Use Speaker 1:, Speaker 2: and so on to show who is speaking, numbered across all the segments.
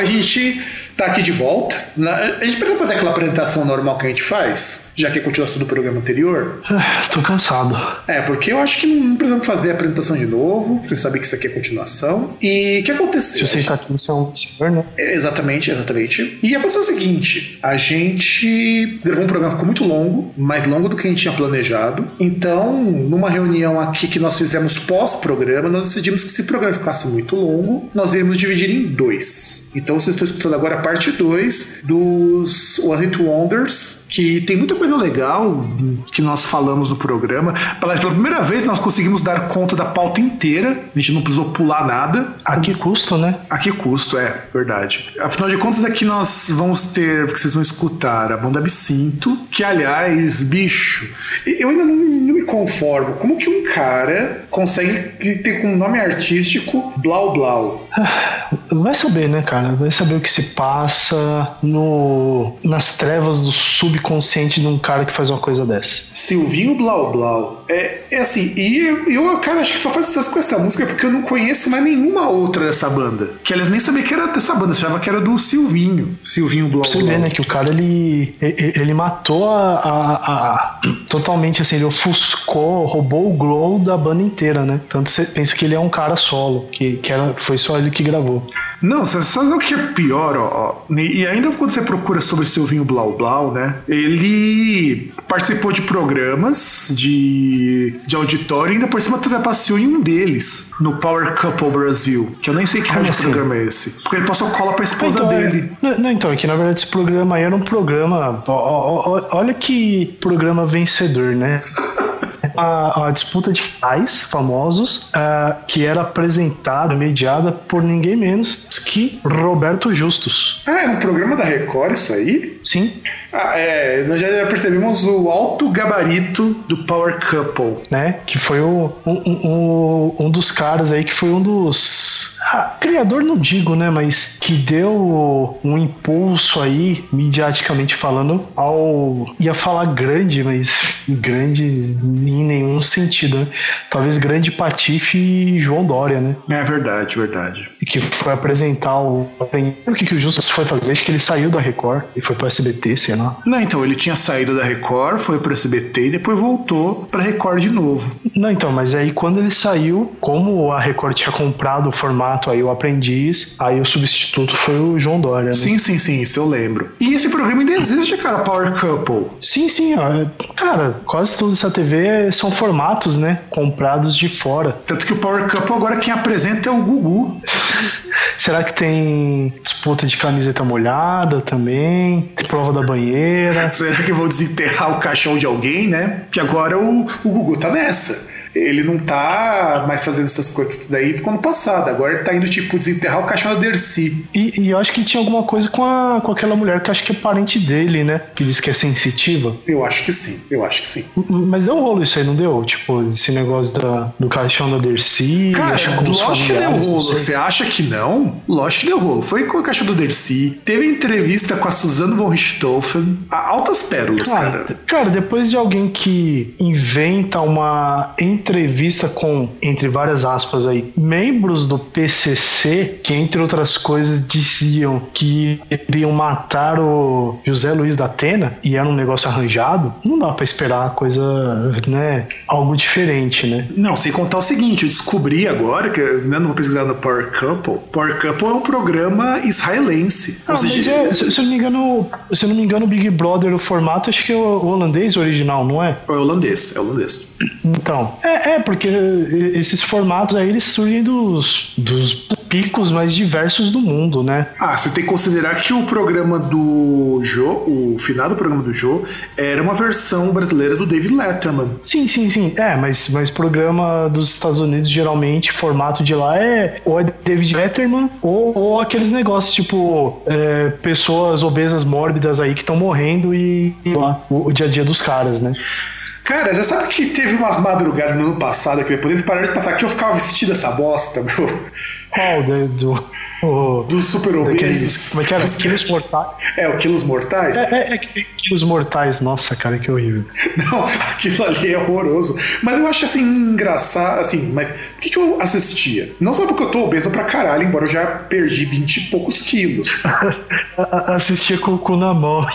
Speaker 1: A gente tá aqui de volta. Na- a gente precisa fazer aquela apresentação normal que a gente faz, já que é continuação do programa anterior.
Speaker 2: Ah, Tô cansado.
Speaker 1: É, porque eu acho que não precisamos fazer a apresentação de novo. Você sabe que isso aqui é continuação. E o que aconteceu?
Speaker 2: Se você tá aqui, você é um senhor, né?
Speaker 1: É, Exatamente, exatamente. E aconteceu o seguinte: a gente gravou um programa que ficou muito longo, mais longo do que a gente tinha planejado. Então, numa reunião aqui que nós fizemos pós-programa, nós decidimos que se o programa ficasse muito longo, nós iríamos dividir em dois. Então, vocês estão escutando agora a parte 2 dos One Hit Wonders, que tem muita coisa legal que nós falamos no programa. Pela pela primeira vez, nós conseguimos dar conta da pauta inteira, a gente não precisou pular nada.
Speaker 2: A que custo, né?
Speaker 1: A que custo, é, verdade. Afinal de contas, aqui nós vamos ter, que vocês vão escutar, a banda Absinto, que, aliás, bicho, eu ainda não, não me conformo. Como que um cara consegue ter como nome artístico Blau Blau?
Speaker 2: Vai saber, né, cara? Vai saber o que se passa no nas trevas do subconsciente de um cara que faz uma coisa dessa.
Speaker 1: Silvinho Blau Blau. É, é assim, e eu, eu, cara, acho que só faz sucesso com essa música porque eu não conheço mais nenhuma outra dessa banda. Que eles nem sabiam que era dessa banda, achava que era do Silvinho. Silvinho Blau
Speaker 2: Pra você
Speaker 1: Blau.
Speaker 2: ver, né, que o cara ele, ele ele matou a, a- a- totalmente assim, ele ofuscou, roubou o glow da banda inteira, né? Tanto você pensa que ele é um cara solo, que, que era, foi só ele que gravou.
Speaker 1: Não, você sabe o que é pior, ó, ó. E ainda quando você procura sobre Silvinho Blau Blau, né? Ele participou de programas de, de auditório e ainda por cima trapaceou em um deles, no Power Couple Brasil. Que eu nem sei que
Speaker 2: Como
Speaker 1: rádio
Speaker 2: assim?
Speaker 1: programa é esse. Porque ele passou cola pra esposa
Speaker 2: Então, é-
Speaker 1: dele.
Speaker 2: Não, não, então, é que na verdade esse programa aí era um programa. ó, ó, olha que programa vencedor, né? A, a disputa de pais famosos ah, que era apresentada, mediada por ninguém menos que Roberto Justus.
Speaker 1: Ah, é um programa da Record isso aí?
Speaker 2: Sim,
Speaker 1: Ah, é. Nós já percebemos o alto gabarito do Power Couple.
Speaker 2: né? Que foi o, um, um- um- dos caras aí que foi um dos. Ah, criador não digo, né? Mas que deu um impulso aí, midiaticamente falando, ao. ia falar grande, mas grande em nenhum sentido, né? Talvez grande Patife e João Dória, né?
Speaker 1: É verdade, verdade.
Speaker 2: E que foi apresentar o. O que, que o Justus foi fazer? Acho que ele saiu da Record e foi pro SBT, sei lá.
Speaker 1: Não, então, ele tinha saído da Record, foi pro SBT e depois voltou pra Record de novo.
Speaker 2: Não, então, mas aí quando ele saiu, como a Record tinha comprado o formato aí, o aprendiz, aí o substituto foi o João Dória, né?
Speaker 1: Sim, sim, sim, isso eu lembro. E esse programa ainda existe, cara, Power Couple.
Speaker 2: Sim, sim, ó. Cara, quase tudo dessa TV são formatos, né? Comprados de fora.
Speaker 1: Tanto que o Power Couple agora quem apresenta é o Gugu.
Speaker 2: Será que tem disputa de camiseta molhada também? Tem prova da banheira?
Speaker 1: Será que vão desenterrar o caixão de alguém, né? Que agora o, o Gugu tá nessa. Ele não tá mais fazendo essas coisas. Daí ficou no passado. Agora ele tá indo, tipo, desenterrar o caixão da Dercy.
Speaker 2: E, e eu acho que tinha alguma coisa com, a, com aquela mulher que acho que é parente dele, né? Que diz que é sensitiva.
Speaker 1: Eu acho que sim, eu acho que sim.
Speaker 2: Mas deu rolo isso aí, não deu? Tipo, esse negócio da, do caixão da Dercy.
Speaker 1: Cara, lógico que deu rolo.
Speaker 2: sei.
Speaker 1: Você acha que não? Lógico que deu rolo. Foi com a caixa do Dercy. Teve entrevista com a Suzanne von Richthofen. Altas pérolas,
Speaker 2: Cara,
Speaker 1: cara.
Speaker 2: cara, depois de alguém que inventa uma entrevista com, entre várias aspas aí, membros do PCC, que entre outras coisas diziam que iriam matar o José Luiz da Atena, e era um negócio arranjado, não dá pra esperar coisa, né, algo diferente, né?
Speaker 1: Não, sem contar o seguinte, eu descobri agora, que andando uma pesquisada no Power Couple, Power Couple é um programa israelense.
Speaker 2: Ah,
Speaker 1: seja,
Speaker 2: é, se, se eu não me engano, se não me engano, o Big Brother, o formato, acho que é o holandês original, não é?
Speaker 1: é holandês, é holandês.
Speaker 2: Então, é, É, é, porque esses formatos aí eles surgem dos, dos picos mais diversos do mundo, né?
Speaker 1: Ah, você tem que considerar que o programa do Joe, o final do programa do Joe, era uma versão brasileira do David Letterman.
Speaker 2: Sim, sim, sim. É, mas, mas programa dos Estados Unidos, geralmente, formato de lá é ou é David Letterman ou, ou aqueles negócios tipo é, pessoas obesas mórbidas aí que estão morrendo e, e lá, o, o dia a dia dos caras, né?
Speaker 1: Cara, você sabe que teve umas madrugadas no ano passado que depois eles pararam de passar que eu ficava vestido essa bosta, meu.
Speaker 2: Qual do, do, o,
Speaker 1: Dos super obesos.
Speaker 2: Como é que era? Os quilos mortais?
Speaker 1: É, o quilos mortais?
Speaker 2: É, é, é que tem quilos mortais. Nossa, cara, que horrível.
Speaker 1: Não, aquilo ali é horroroso. Mas eu acho assim, engraçado, assim, mas por que, que eu assistia? Não só porque eu tô obeso pra caralho, embora eu já perdi 20 e poucos quilos.
Speaker 2: assistia com o cu na mão.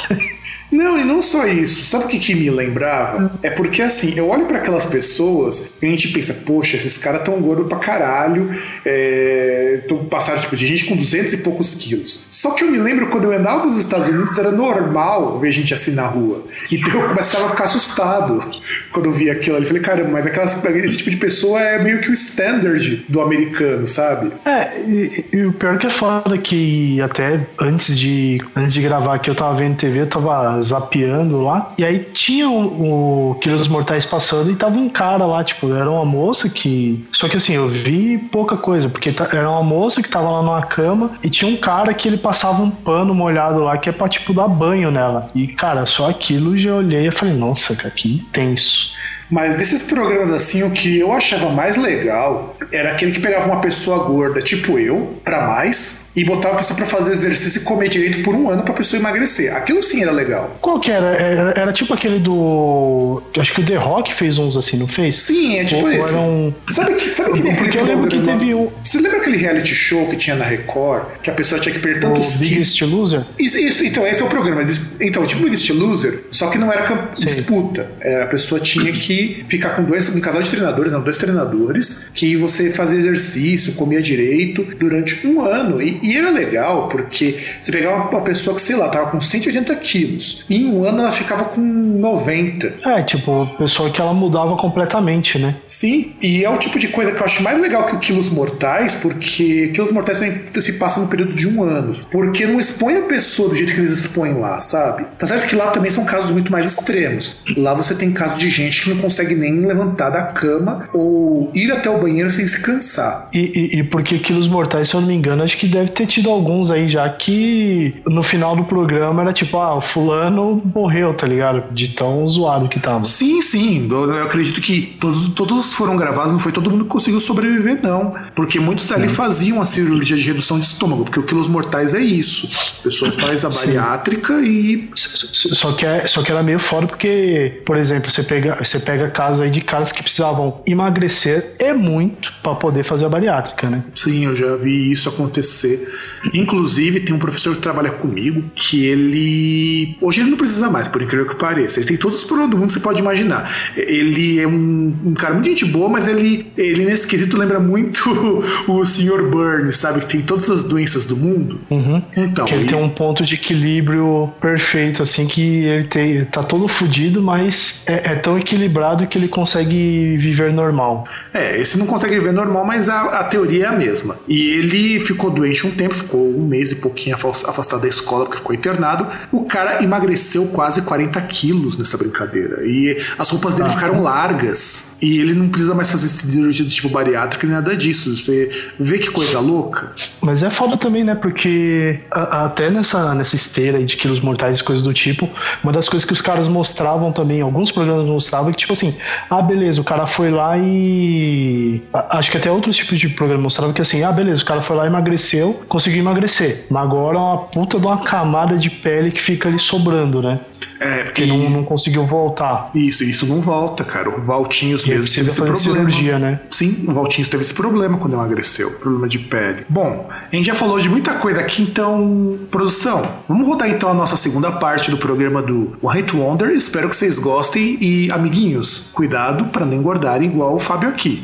Speaker 1: Não, e não só isso. Sabe o que, que me lembrava? É porque assim, eu olho para aquelas pessoas e a gente pensa, poxa, esses caras tão gordos pra caralho, é... tão passaram tipo, de gente com 200 e poucos quilos. Só que eu me lembro quando eu andava nos Estados Unidos, era normal ver gente assim na rua. Então eu começava a ficar assustado quando eu via aquilo ali. Falei, caramba, mas aquelas, esse tipo de pessoa é meio que o standard do americano, sabe?
Speaker 2: É, e, e o pior que é foda que até antes de, antes de gravar aqui eu tava vendo TV, eu tava zapeando lá. E aí tinha o, o Quilos Mortais passando e tava um cara lá, tipo, era uma moça que. Só que assim, eu vi pouca coisa, porque era uma moça que tava lá numa cama e tinha um cara que ele passava um pano molhado lá que é pra, tipo, dar banho nela. E, cara, só aquilo já olhei e falei, nossa, cara, que intenso.
Speaker 1: Mas desses programas assim, o que eu achava mais legal era aquele que pegava uma pessoa gorda, tipo eu, para mais, e botava a pessoa pra fazer exercício e comer direito por um ano pra pessoa emagrecer. Aquilo sim era legal.
Speaker 2: Qual que era? Era, era tipo aquele do. Acho que o The Rock fez uns assim, não fez?
Speaker 1: Sim, é tipo
Speaker 2: Ou
Speaker 1: esse.
Speaker 2: Era um...
Speaker 1: Sabe que sabe que
Speaker 2: Porque eu lembro que teve um.
Speaker 1: Você lembra aquele reality show que tinha na Record? Que a pessoa tinha que perder tantos
Speaker 2: O Biggest Loser?
Speaker 1: Isso, isso, então, esse é o programa. Então, tipo Biggest Loser, só que não era
Speaker 2: Sim.
Speaker 1: disputa. Era, a pessoa tinha que ficar com dois, um casal de treinadores, não, dois treinadores, que você fazia exercício, comia direito durante um ano. E, e era legal porque você pegava uma pessoa que, sei lá, tava com 180 quilos. E em um ano ela ficava com 90.
Speaker 2: É, tipo, pessoa que ela mudava completamente, né?
Speaker 1: Sim, e é o tipo de coisa que eu acho mais legal que o Quilos Mortais, porque Quilos Mortais também se passa no período de um ano. Porque não expõe a pessoa do jeito que eles expõem lá, sabe? Tá certo que lá também são casos muito mais extremos. Lá você tem casos de gente que não consegue nem levantar da cama ou ir até o banheiro sem se cansar.
Speaker 2: E, e, e porque Quilos Mortais, se eu não me engano, acho que deve ter tido alguns aí já que no final do programa era tipo, ah, o fulano morreu, tá ligado? De tão zoado que tava.
Speaker 1: Sim, sim. Eu acredito que todos, todos foram gravados, não foi todo mundo que conseguiu sobreviver, não. Porque muitos ali faziam a cirurgia de redução de estômago, porque o quilos mortais é isso. A pessoa faz a bariátrica e.
Speaker 2: S- Só que, é, só que era meio foda porque, por exemplo, você pega, você pega casos aí de caras que precisavam emagrecer é muito pra poder fazer a bariátrica, né?
Speaker 1: Sim, eu já vi isso acontecer. Inclusive, tem um professor que trabalha comigo que ele. Hoje ele não precisa mais, por incrível que pareça. Ele tem todos os problemas do mundo que você pode imaginar. Ele é um, um cara muito gente boa, mas ele, ele nesse quesito lembra muito o Sr. Burns, sabe? Que tem todas as doenças do mundo.
Speaker 2: Uhum.
Speaker 1: Então,
Speaker 2: que ele
Speaker 1: e-
Speaker 2: tem um ponto de equilíbrio perfeito, assim, que ele tem, tá todo fudido, mas é, é tão equilibrado que ele consegue viver normal.
Speaker 1: É, esse não consegue viver normal, mas a, a teoria é a mesma. E ele ficou doente um tempo, ficou um mês e pouquinho afas- afastado da escola porque ficou internado. O cara emagreceu quase 40 quilos nessa brincadeira. E as roupas dele
Speaker 2: Ah.
Speaker 1: ficaram largas. E ele não precisa mais fazer cirurgia do tipo bariátrica nem nada disso. Você vê que coisa louca?
Speaker 2: Mas é foda também, né? Porque a- até nessa, nessa esteira aí de quilos mortais e coisas do tipo, uma das coisas que os caras mostravam também, alguns programas mostravam, que tipo assim, ah, beleza, o cara foi lá e. a- Acho que até outros tipos de programa mostravam que assim, ah, beleza, o cara foi lá e emagreceu, conseguiu emagrecer. Mas agora é uma puta de uma camada de pele que fica ali sobrando, né?
Speaker 1: É,
Speaker 2: Porque não, não conseguiu voltar.
Speaker 1: Isso, isso não volta, cara. O Valtinhos
Speaker 2: E
Speaker 1: mesmo teve esse problema.
Speaker 2: cirurgia, né?
Speaker 1: Sim, o Valtinhos teve esse problema quando emagreceu, problema de pele. Bom, a gente já falou de muita coisa aqui, então, produção, vamos rodar então a nossa segunda parte do programa do One Hit Wonder. Espero que vocês gostem e, amiguinhos, cuidado para não engordar igual o Fábio aqui.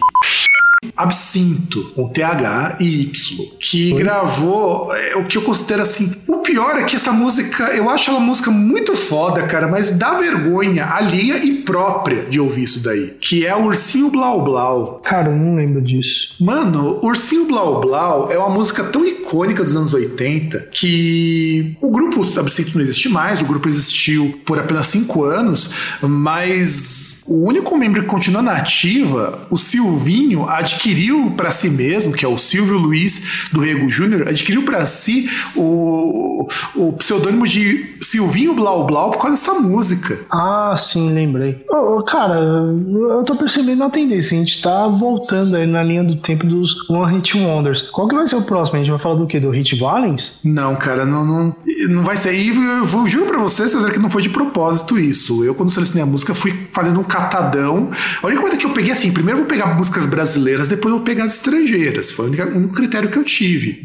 Speaker 1: Absinto, com TH e Y, que gravou é, o que eu considero assim o pior é que essa música, eu acho ela música muito foda, cara, mas dá vergonha alheia e própria de ouvir isso daí. Que é o Ursinho Blau Blau.
Speaker 2: Cara, eu não lembro disso.
Speaker 1: Mano, Ursinho Blau Blau é uma música tão icônica dos anos 80 que o grupo Absinto não existe mais, o grupo existiu por apenas cinco anos, mas o único membro que continua na ativa, o Silvinho, adquiriu para si mesmo, que é o Silvio Luiz do Rego Júnior, adquiriu para si o, o pseudônimo de Silvinho Blau Blau por causa dessa música.
Speaker 2: Ah, sim, lembrei. Oh, cara, eu tô percebendo a tendência. A gente tá voltando aí na linha do tempo dos One Hit Wonders. Qual que vai ser o próximo? A gente vai falar do quê? Do Hit Valens?
Speaker 1: Não, cara, não, não, não vai ser. E eu, eu juro pra você, César, que não foi de propósito isso. Eu, quando selecionei a música, fui fazendo um catadão. A única coisa que eu peguei assim, primeiro eu vou pegar músicas brasileiras, depois eu vou pegar as estrangeiras. Foi o único critério que eu tive.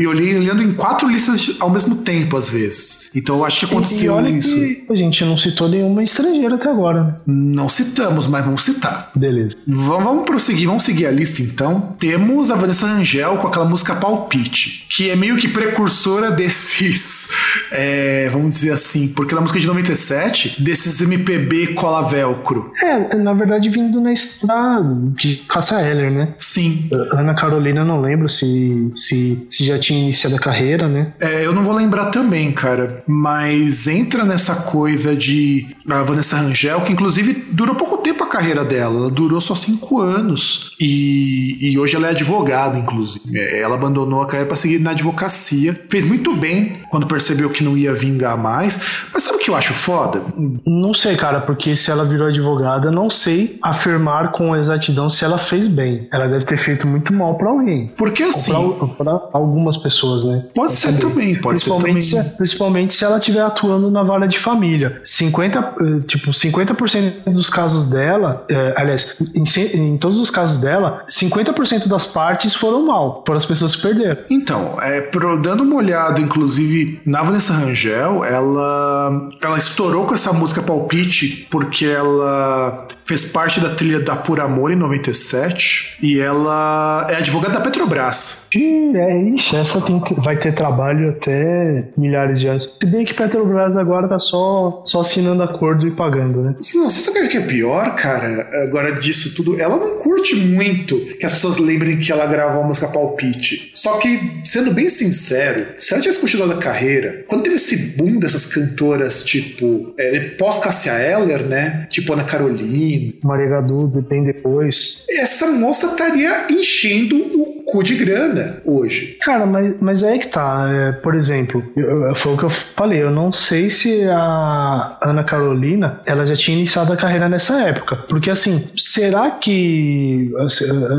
Speaker 1: E olhei olhando em quatro listas ao mesmo tempo, às vezes. Então eu acho que aconteceu
Speaker 2: e
Speaker 1: isso.
Speaker 2: Que a gente não citou nenhuma estrangeira até agora. né?
Speaker 1: Não citamos, mas vamos citar.
Speaker 2: Beleza.
Speaker 1: Vamos, vamos prosseguir, vamos seguir a lista então. Temos a Vanessa Angel com aquela música Palpite, que é meio que precursora desses, é, vamos dizer assim, porque ela é música de 97, desses MPB cola velcro.
Speaker 2: É, na verdade, vindo na estrada de Cassia Eller, né?
Speaker 1: Sim.
Speaker 2: Ana Carolina, não lembro se, se, se já tinha iniciado a carreira, né?
Speaker 1: É, eu não vou lembrar também, cara, mas entra nessa coisa de a Vanessa Rangel, que inclusive durou pouco tempo a carreira dela, ela durou só cinco anos e, e hoje ela é advogada, inclusive. É, Ela abandonou a carreira para seguir na advocacia, fez muito bem quando percebeu que não ia vingar mais, mas sabe o que eu acho foda?
Speaker 2: Não sei, cara, porque se ela virou advogada, não sei afirmar com exatidão se ela fez bem. Ela deve ter feito muito mal pra alguém.
Speaker 1: Porque assim,
Speaker 2: pra algumas pessoas, né?
Speaker 1: pode ser
Speaker 2: saber.
Speaker 1: também, pode ser também.
Speaker 2: Principalmente se, principalmente se ela estiver atuando na vara de família. 50, eh, tipo, 50% dos casos dela, eh, aliás, em, em todos os casos dela, 50% das partes foram mal, foram as pessoas que perderam.
Speaker 1: Então, é, pro- dando uma olhada, inclusive, na Vanessa Rangel, ela, ela estourou com essa música Palpite porque ela fez parte da trilha da Por Amor em 97 e ela é advogada da Petrobras.
Speaker 2: É, ixi, essa tem, vai ter trabalho até milhares de anos. Se bem que Petrobras agora tá só, só assinando acordo e pagando, né?
Speaker 1: Não, você sabe o que é pior, cara? Agora disso tudo, ela não curte muito que as pessoas lembrem que ela gravou a música Palpite. Só que, sendo bem sincero, se ela tivesse continuado a carreira, quando teve esse boom dessas cantoras, tipo, é, pós-Cassia Eller, né? Tipo Ana Carolina,
Speaker 2: Maria Gadu, bem depois.
Speaker 1: essa moça estaria enchendo o cu de grana hoje.
Speaker 2: Cara, mas, mas é que tá. É, por exemplo, eu- eu- foi o que eu falei. Eu não sei se a Ana Carolina ela já tinha iniciado a carreira nessa época. Porque assim, será que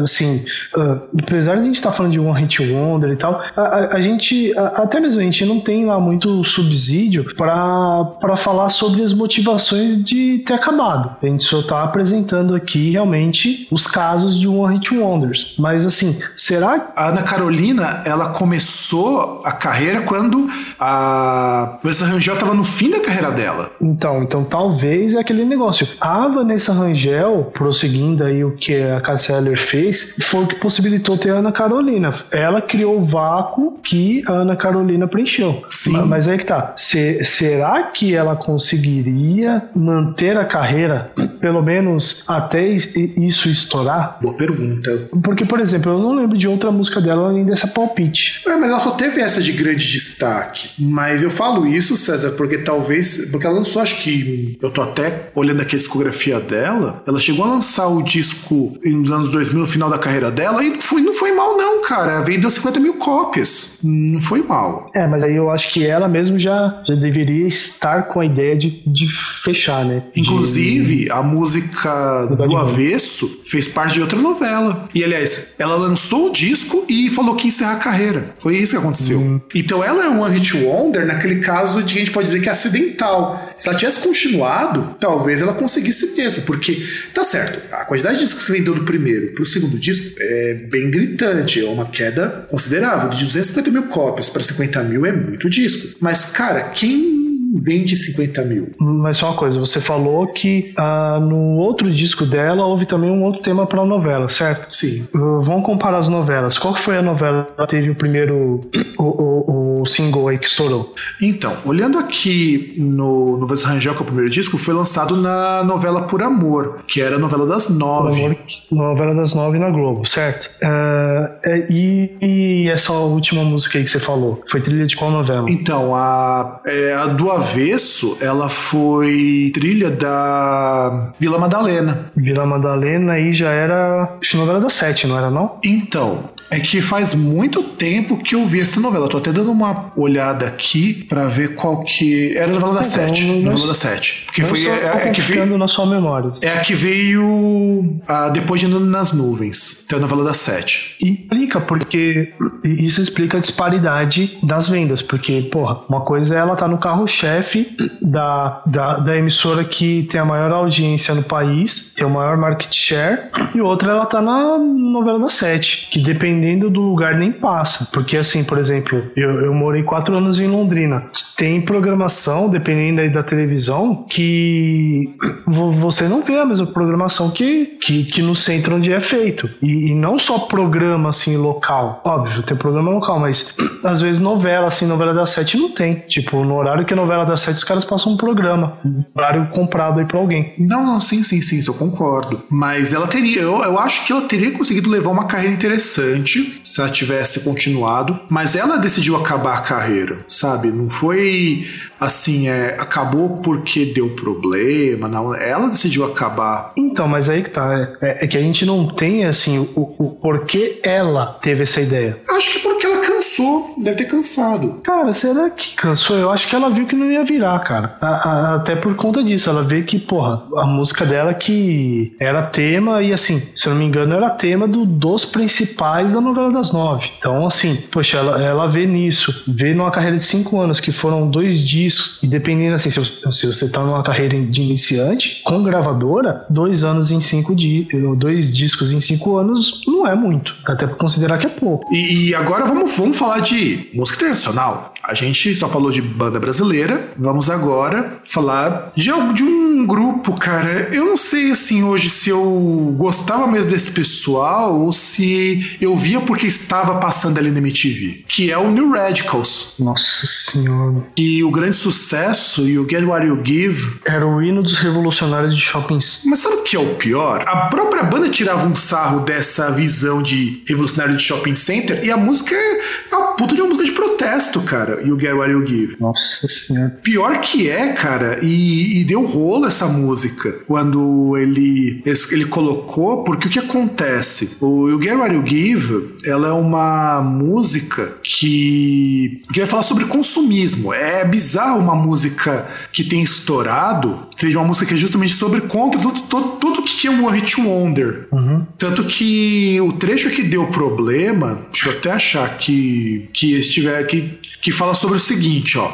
Speaker 2: assim, ah, apesar de a gente estar falando de One Hit Wonder e tal, a, a- a gente a- até mesmo a gente não tem lá muito subsídio para falar sobre as motivações de ter acabado. A gente só tá apresentando aqui realmente os casos de One Hit Wonders. Mas assim, será
Speaker 1: A Ana Carolina, ela começou a carreira quando a Vanessa Rangel estava no fim da carreira dela.
Speaker 2: Então, então talvez é aquele negócio. A Vanessa Rangel, prosseguindo aí o que a Cassia Eller fez, foi o que possibilitou ter a Ana Carolina. Ela criou o vácuo que a Ana Carolina preencheu.
Speaker 1: Sim.
Speaker 2: Ma- Mas aí que tá. Se- será que ela conseguiria manter a carreira, pelo menos até is- isso estourar?
Speaker 1: Boa pergunta.
Speaker 2: Porque, por exemplo, eu não lembro de outra música dela além dessa palpite.
Speaker 1: É, mas ela só teve essa de grande destaque. Mas eu falo isso, César, porque talvez. Porque ela lançou, acho que. Eu tô até olhando aqui a discografia dela. Ela chegou a lançar o disco nos anos 2000, no final da carreira dela, e não foi, não foi mal, não, cara. Vendeu 50 mil cópias. Não foi mal.
Speaker 2: É, mas aí eu acho que ela mesmo já, já deveria estar com a ideia de, de fechar, né? De-
Speaker 1: Inclusive, a música do
Speaker 2: nome.
Speaker 1: Avesso fez parte de outra novela. E, aliás, ela lançou disco e falou que ia encerrar a carreira. Foi isso que aconteceu.
Speaker 2: Uhum.
Speaker 1: Então, ela é um One Hit Wonder naquele caso de que a gente pode dizer que é acidental. Se ela tivesse continuado, talvez ela conseguisse mesmo. Porque, tá certo, a quantidade de discos que vendeu do primeiro pro segundo disco é bem gritante. É uma queda considerável. De 250 mil cópias para 50 mil é muito disco. Mas, cara, quem vende 50 mil.
Speaker 2: Mas só uma coisa, você falou que ah, no outro disco dela houve também um outro tema para a novela, certo?
Speaker 1: Sim.
Speaker 2: Uh, vamos comparar as novelas. Qual foi a novela que teve o primeiro o, o, o single aí que estourou?
Speaker 1: Então, olhando aqui no, no Vanessa Rangel, que é o primeiro disco, foi lançado na novela Por Amor, que era a novela das nove.
Speaker 2: Amor, novela das nove na Globo, certo? Uh, e, e, essa última música aí que você falou, foi trilha de qual novela?
Speaker 1: Então, a, é, a do Avesso, ela foi trilha da Vila Madalena.
Speaker 2: Vila Madalena aí já era novela das sete, não era não?
Speaker 1: Então, é que faz muito tempo que eu vi essa novela. Tô até dando uma olhada aqui para ver qual que. Era a novela da então, Sete. novela da Sete.
Speaker 2: Porque foi. É, é, que veio, na sua memória.
Speaker 1: É a que veio a, depois de Andando nas Nuvens. Então, a novela da Sete.
Speaker 2: E explica, porque. Isso explica a disparidade das vendas. Porque, porra, uma coisa é ela tá no carro-chefe da, da, da emissora que tem a maior audiência no país, tem o maior market share, e outra ela tá na novela da Sete, que depende dependendo do lugar, nem passa. Porque, assim, por exemplo, eu, eu morei quatro anos em Londrina. Tem programação, dependendo aí da televisão, que você não vê a mesma programação que, que, que no centro onde é feito. E, e, não só programa, assim, local. Óbvio, tem programa local, mas às vezes novela, assim, novela das sete não tem. Tipo, no horário que é novela das sete, os caras passam um programa. Um horário comprado aí pra alguém.
Speaker 1: Não, não, sim, sim, sim, isso eu concordo. Mas ela teria, eu, eu acho que ela teria conseguido levar uma carreira interessante se ela tivesse continuado, mas ela decidiu acabar a carreira, sabe? Não foi assim, é, acabou porque deu problema, não. Ela decidiu acabar.
Speaker 2: Então, mas aí que tá. É, é que a gente não tem, assim, o, o porquê ela teve essa ideia.
Speaker 1: Acho que porque ela cansou, deve ter cansado.
Speaker 2: Cara, será que cansou? Eu acho que ela viu que não ia virar, cara. A, a, até por conta disso, ela vê que, porra, a música dela que era tema, e assim, se eu não me engano, era tema do, dos principais da novela das nove. Então, assim, poxa, ela, ela vê nisso, vê numa carreira de cinco anos, que foram dois discos, e dependendo, assim, se, se você tá numa carreira de iniciante, com gravadora, dois anos em cinco dias, dois discos em cinco anos não é muito, até por considerar que é pouco.
Speaker 1: E, e agora vamos, vamos falar de música internacional. A gente só falou de banda brasileira, vamos agora falar de, de um grupo, cara. Eu não sei assim hoje se eu gostava mesmo desse pessoal ou se eu via porque estava passando ali na MTV, que é o New Radicals.
Speaker 2: Nossa senhora.
Speaker 1: E o grande sucesso e o Get What You Give
Speaker 2: era o hino dos revolucionários de shopping.
Speaker 1: Mas sabe o que é o pior? A própria banda tirava um sarro dessa visão de revolucionário de shopping center e a música é uma puta de uma música de protesto, cara. You Get What You Give.
Speaker 2: Nossa senhora.
Speaker 1: Pior que é, cara, e, e deu rolo essa música quando ele, ele colocou, porque o que acontece? O You Get What You Give, ela é uma música que, que vai falar sobre consumismo. É bizarro uma música que tem estourado, seja uma música que é justamente sobre contra tudo, tudo, tudo que é um hit wonder. Uhum. Tanto que o trecho que deu problema, deixa eu até achar que, que estiver que, que fala sobre o seguinte, ó.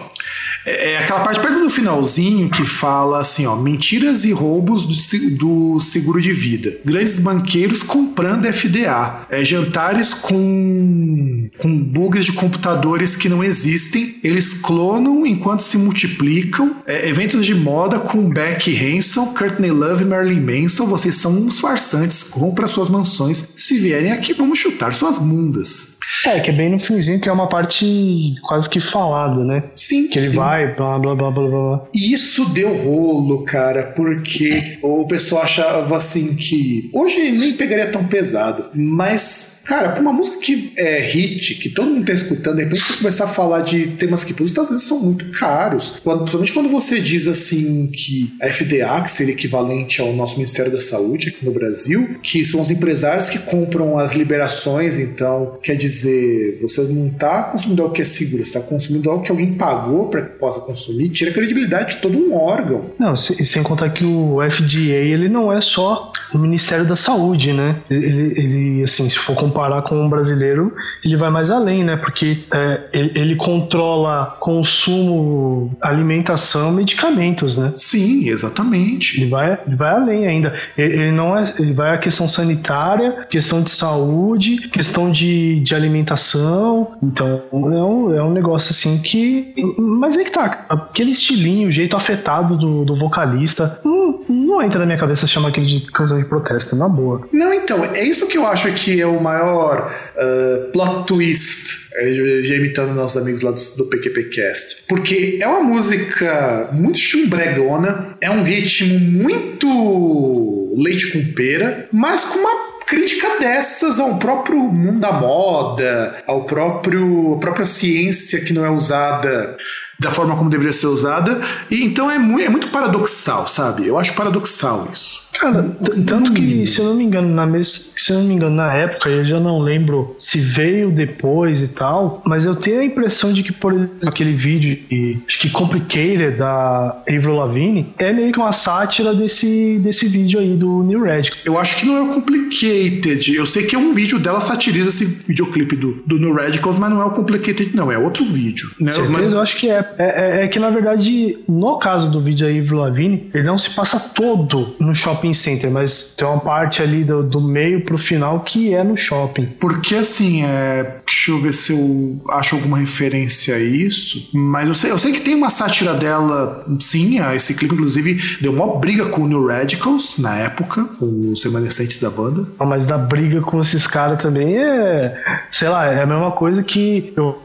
Speaker 1: É, é aquela parte perto do finalzinho que fala assim, ó, mentiras e roubos do, do seguro de vida. Grandes banqueiros comprando FDA. É, jantares com, com bugs de computadores que não existem. Eles clonam enquanto se multiplicam. É, eventos de moda com Beck Hanson, Courtney Love e Marilyn Manson. Vocês são uns farsantes. Compra suas mansões. Se vierem aqui, vamos chutar suas mundas.
Speaker 2: É, que é bem no finzinho, que é uma parte quase que falada, né?
Speaker 1: Sim.
Speaker 2: Que ele
Speaker 1: sim.
Speaker 2: vai, blá, blá, blá, blá, blá.
Speaker 1: Isso deu rolo, cara, porque o pessoal achava assim que. Hoje nem pegaria tão pesado, mas Cara, pra uma música que é hit, que todo mundo tá escutando, de repente você começar a falar de temas que às vezes são muito caros. Quando, principalmente quando você diz assim que a FDA, que seria equivalente ao nosso Ministério da Saúde aqui no Brasil, que são os empresários que compram as liberações, então quer dizer, você não tá consumindo algo que é seguro, você tá consumindo algo que alguém pagou para que possa consumir, tira a credibilidade de todo um órgão.
Speaker 2: Não, sem contar que o FDA, ele não é só o Ministério da Saúde, né? Ele, ele assim, se for comparar com o brasileiro, ele vai mais além, né? Porque é, ele, ele, controla consumo, alimentação, medicamentos, né?
Speaker 1: Sim, exatamente.
Speaker 2: Ele vai, ele vai além ainda. Ele, ele, não é, ele vai a questão sanitária, questão de saúde, questão de, de alimentação. Então, é um, é um negócio assim que. Mas é que tá, aquele estilinho, o jeito afetado do, do vocalista, não, não entra na minha cabeça chamar aquilo de canção de protesto, na boa.
Speaker 1: Não, então, é isso que eu acho que é o maior uh, plot twist é, já imitando nossos amigos lá do, do PQPcast. Porque é uma música muito chumbregona, é um ritmo muito leite com pera, mas com uma crítica dessas ao próprio mundo da moda, ao próprio a própria ciência que não é usada da forma como deveria ser usada. E então é muito, é muito paradoxal, sabe? Eu acho paradoxal isso.
Speaker 2: Cara, tanto que, se eu não me engano, na mes... se eu não me engano, na época, eu já não lembro se veio depois e tal, mas eu tenho a impressão de que, por exemplo, aquele vídeo de, acho que Complicated da Avril Lavigne é meio que uma sátira desse, desse vídeo aí do New Red.
Speaker 1: Eu acho que não é o Complicated. Eu sei que é um vídeo dela satiriza esse videoclipe do, do New Radicals, mas não é o Complicated, não. É outro vídeo. Né?
Speaker 2: Certeza,
Speaker 1: mas...
Speaker 2: eu acho que é. É, é. é, que, na verdade, no caso do vídeo da Avril Lavigne, ele não se passa todo no shopping shopping center, mas tem uma parte ali do, do meio pro final que é no shopping.
Speaker 1: Porque assim, é. Deixa eu ver se eu acho alguma referência a isso. Mas eu sei, eu sei que tem uma sátira dela, sim. Esse clipe, inclusive, deu uma briga com o New Radicals na época, os remanescentes da banda.
Speaker 2: Ah, mas da briga com esses caras também é. Sei lá, é a mesma coisa que eu.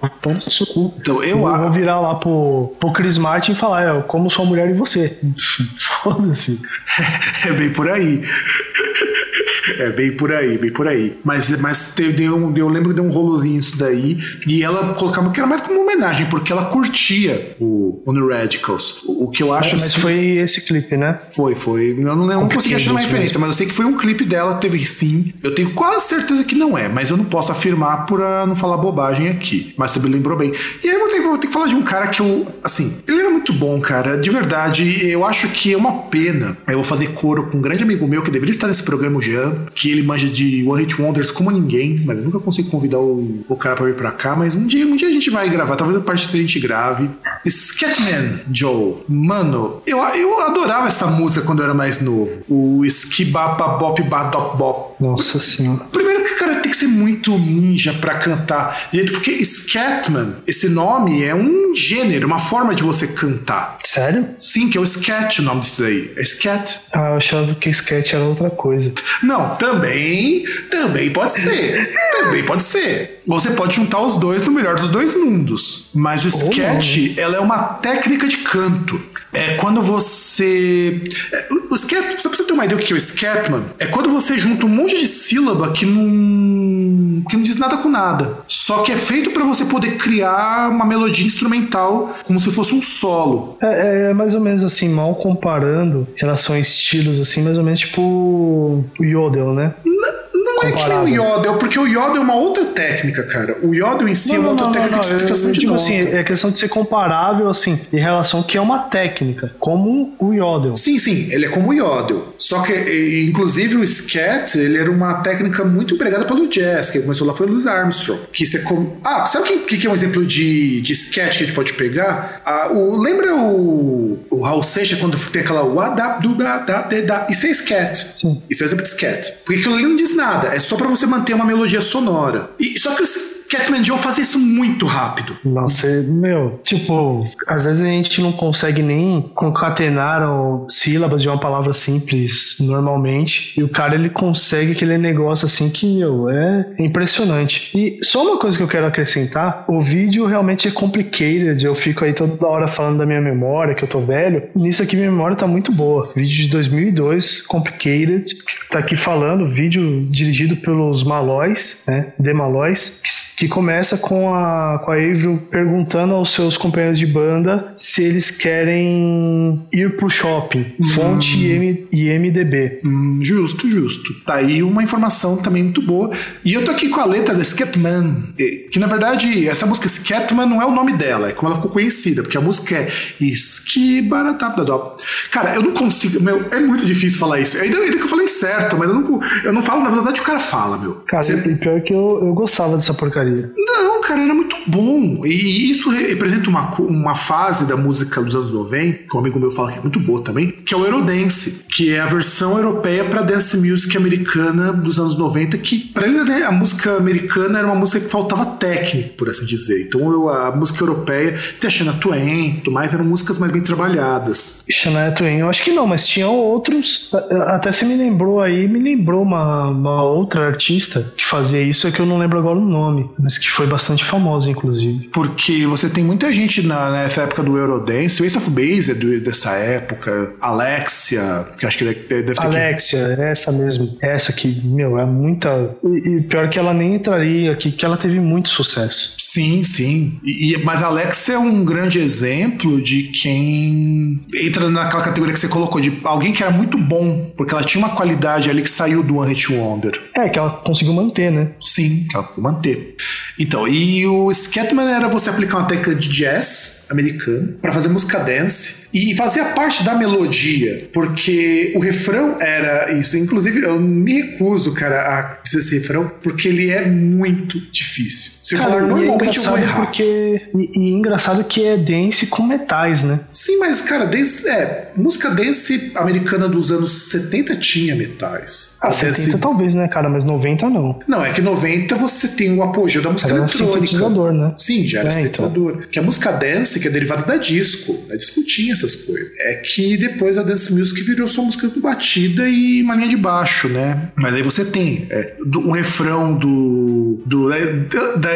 Speaker 2: Então eu, eu vou virar lá pro, pro Chris Martin falar, é, como sua mulher e você. Foda-se.
Speaker 1: É bem por aí. É bem por aí, bem por aí. Mas, mas teve, deu, eu lembro que deu um rolozinho isso daí. E ela colocava que era mais como homenagem, porque ela curtia o, o New Radicals. O, o que eu acho.
Speaker 2: É, mas
Speaker 1: assim,
Speaker 2: foi esse clipe, né?
Speaker 1: Foi, foi. Eu não, eu não consegui achar uma referência, mas eu sei que foi um clipe dela, teve sim. Eu tenho quase certeza que não é, mas eu não posso afirmar por não falar bobagem aqui. Mas você me lembrou bem. E aí eu vou ter, vou ter que falar de um cara que eu. Assim, ele era muito bom, cara. De verdade, eu acho que é uma pena. Eu vou fazer coro com um grande amigo meu que deveria estar nesse programa, o Jean, que ele manja de One Hit Wonders como ninguém, mas eu nunca consigo convidar o, o cara para vir pra cá, mas um dia, um dia a gente vai gravar, talvez a parte 3 a gente grave. Scatman Joe. Mano, eu, eu adorava essa música quando eu era mais novo. O Skibaba Bop Badop Bop.
Speaker 2: Nossa senhora.
Speaker 1: Primeiro que, cara, tem que ser muito ninja para cantar direito, porque Scatman, esse nome é um gênero, uma forma de você cantar.
Speaker 2: Sério?
Speaker 1: Sim, que é o Scat o nome disso aí. É Scat.
Speaker 2: Ah, eu achava que Scat era outra coisa.
Speaker 1: Não, também, também pode ser. também pode ser. Você pode juntar os dois no melhor dos dois mundos. Mas o Scat, ela é uma técnica de canto. É quando você. É, o scat, só pra você ter uma ideia do que é o Scatman, é quando você junta um monte de sílaba que não. Que não diz nada com nada. Só que é feito para você poder criar uma melodia instrumental como se fosse um solo.
Speaker 2: É, é, mais ou menos assim, mal comparando em relação a estilos, assim, mais ou menos tipo o Yodel, né?
Speaker 1: Não não é que nem o Yodel, porque o Yodel é uma outra técnica, cara. O Yodel em si não, é uma outra não, técnica não, de sustentação de nota.
Speaker 2: assim, é questão de ser comparável, assim, em relação que é uma técnica, como o Yodel.
Speaker 1: Sim, sim, ele é como o Yodel. Só que, inclusive, o Scat, ele era uma técnica muito empregada pelo jazz. Quem começou lá foi o Louis Armstrong. Que você com... Ah, sabe o que, que é um exemplo de, de sketch que a gente pode pegar? Ah, o, lembra o, o Raul Seixas quando tem aquela. Isso é scat. Sim. Isso é exemplo de scat. Porque aquilo ali não diz nada nada, é só para você manter uma melodia sonora. E só que Catman Joe fazia isso muito rápido.
Speaker 2: Nossa, meu, tipo, às vezes a gente não consegue nem concatenar sílabas de uma palavra simples normalmente, e o cara ele consegue aquele negócio assim que, meu, é impressionante. E só uma coisa que eu quero acrescentar, o vídeo realmente é complicated, eu fico aí toda hora falando da minha memória, que eu tô velho, nisso aqui minha memória tá muito boa. Vídeo de 2002, complicated, tá aqui falando, vídeo dirigido pelos Malóis, né, The Malóis, que começa com a, com a Avril perguntando aos seus companheiros de banda se eles querem ir pro shopping. Hum. Fonte e, e MDB.
Speaker 1: Hum, justo, justo. Tá aí uma informação também muito boa. E eu tô aqui com a letra da Scatman, que na verdade essa música Scatman não é o nome dela, é como ela ficou conhecida, porque a música é Skibaratapdadop. Cara, eu não consigo, meu, é muito difícil falar isso. Ainda, ainda que eu falei certo, mas eu não, eu não falo, na verdade o cara fala, meu.
Speaker 2: Cara,
Speaker 1: Você-
Speaker 2: e pior que eu, eu gostava dessa porcaria.
Speaker 1: Não, cara, era muito bom. E isso representa uma, uma fase da música dos anos 90, que um amigo meu fala que é muito boa também, que é o Eurodance, que é a versão europeia pra dance music americana dos anos 90, que pra ele né, a música americana era uma música que faltava técnica, por assim dizer. Então eu- a música europeia, tem a Shania Twain, tudo mais, eram músicas mais bem trabalhadas.
Speaker 2: Shania Twain, eu acho que não, mas tinham outros. Até você me lembrou aí, me lembrou uma, uma outra artista que fazia isso, é que eu não lembro agora o nome, mas que foi bastante famosa, inclusive.
Speaker 1: Porque você tem muita gente na, nessa época do Eurodance, o Ace of Base é do- dessa época, Alexia, que acho que deve, deve ser
Speaker 2: Alexia, é essa mesmo. Essa que, meu, é muita. E, e pior que ela nem entraria aqui, que ela teve muito sucesso.
Speaker 1: Sim, sim. E, e- mas a Alex é um grande exemplo de quem entra naquela categoria que você colocou, de alguém que era muito bom, porque ela tinha uma qualidade ali que saiu do One Hit Wonder.
Speaker 2: É, que ela conseguiu manter, né?
Speaker 1: Sim, que ela manter. Então, e o Scatman era você aplicar uma técnica de jazz americano para fazer música dance e fazia parte da melodia, porque o refrão era isso. Inclusive, eu me recuso, cara, a dizer esse refrão, porque ele é muito difícil. Se falar
Speaker 2: Cara, é
Speaker 1: normalmente, eu vou errar.
Speaker 2: porque. E, e engraçado que é dance com metais, né?
Speaker 1: Sim, mas, cara, dance, é, música dance americana dos anos 70 tinha metais.
Speaker 2: Ah,
Speaker 1: A
Speaker 2: 70
Speaker 1: dance-
Speaker 2: talvez, né, cara? Mas 90 não.
Speaker 1: Não, é que 90 você tem o apogeu da música
Speaker 2: Era
Speaker 1: eletrônica.
Speaker 2: sintetizador, né?
Speaker 1: Sim, já era
Speaker 2: É,
Speaker 1: sintetizador. Que a música dance, que é derivada da disco, a disco tinha essas coisas. É que depois a dance music virou só música com batida e uma linha de baixo, né? Mas aí você tem é, um refrão do, do é, da, da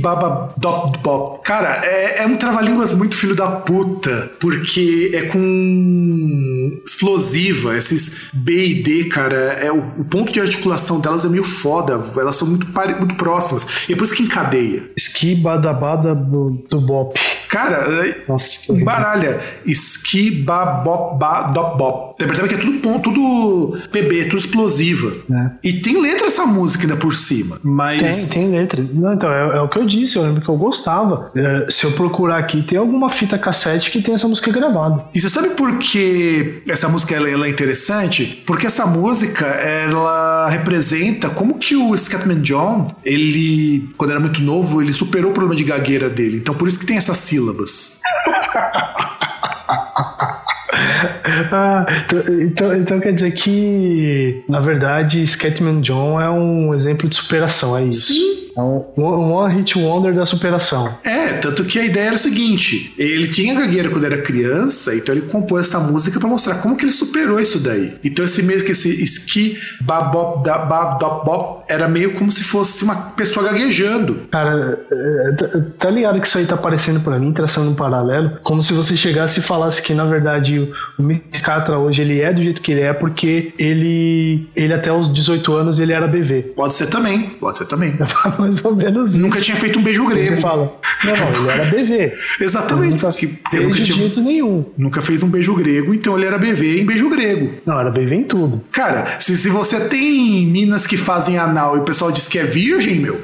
Speaker 1: Baba Dop Bop. Cara, é, é um trava-línguas muito filho da puta, porque é com explosiva, esses B e D, cara, é o, o ponto de articulação delas é meio foda, elas são muito, muito próximas. E é por isso que encadeia.
Speaker 2: Ski badabada do, Bop.
Speaker 1: Cara, é-
Speaker 2: Nossa, que.
Speaker 1: Baralha. Ski, ba, bop, ba, dop, bop. Você percebe que é tudo ponto, tudo PB, tudo explosiva.
Speaker 2: É.
Speaker 1: E tem letra essa música ainda por cima. Mas.
Speaker 2: Tem, tem letra. Não, então, é, é o que eu disse, eu lembro que eu gostava. É, se eu procurar aqui, tem alguma fita cassete que tem essa música gravada.
Speaker 1: E você sabe por que essa música ela, ela é interessante? Porque essa música ela representa como que o Scatman John, ele, quando era muito novo, ele superou o problema de gagueira dele. Então por isso que tem essas sílabas.
Speaker 2: Ah, então, então, então quer dizer que, na verdade, Scatman John é um exemplo de superação, é isso?
Speaker 1: Sim.
Speaker 2: É um, one hit wonder da superação.
Speaker 1: É, tanto que a ideia era a seguinte: ele tinha gagueira quando era criança, então ele compôs essa música pra mostrar como que ele superou isso daí. Então esse mesmo que esse ski babop da bab dop bop era meio como se fosse uma pessoa gaguejando.
Speaker 2: Cara, é, tá- tá ligado que isso aí tá aparecendo pra mim, traçando um paralelo, como se você chegasse e falasse que, na verdade, o, o Miss Catra hoje ele é do jeito que ele é porque ele, ele até os 18 anos ele era BV.
Speaker 1: Pode ser também, pode ser também.
Speaker 2: Mais ou menos isso.
Speaker 1: Nunca tinha feito um beijo
Speaker 2: Você
Speaker 1: grego.
Speaker 2: fala, não, não, ele era BV.
Speaker 1: Exatamente.
Speaker 2: Nunca
Speaker 1: Porque porque
Speaker 2: fez
Speaker 1: nunca, tinha-
Speaker 2: jeito nenhum.
Speaker 1: nunca fez um beijo grego, então ele era BV em beijo grego.
Speaker 2: Não, era BV em tudo.
Speaker 1: Cara, se, se você tem minas que fazem anal e o pessoal diz que é virgem, meu.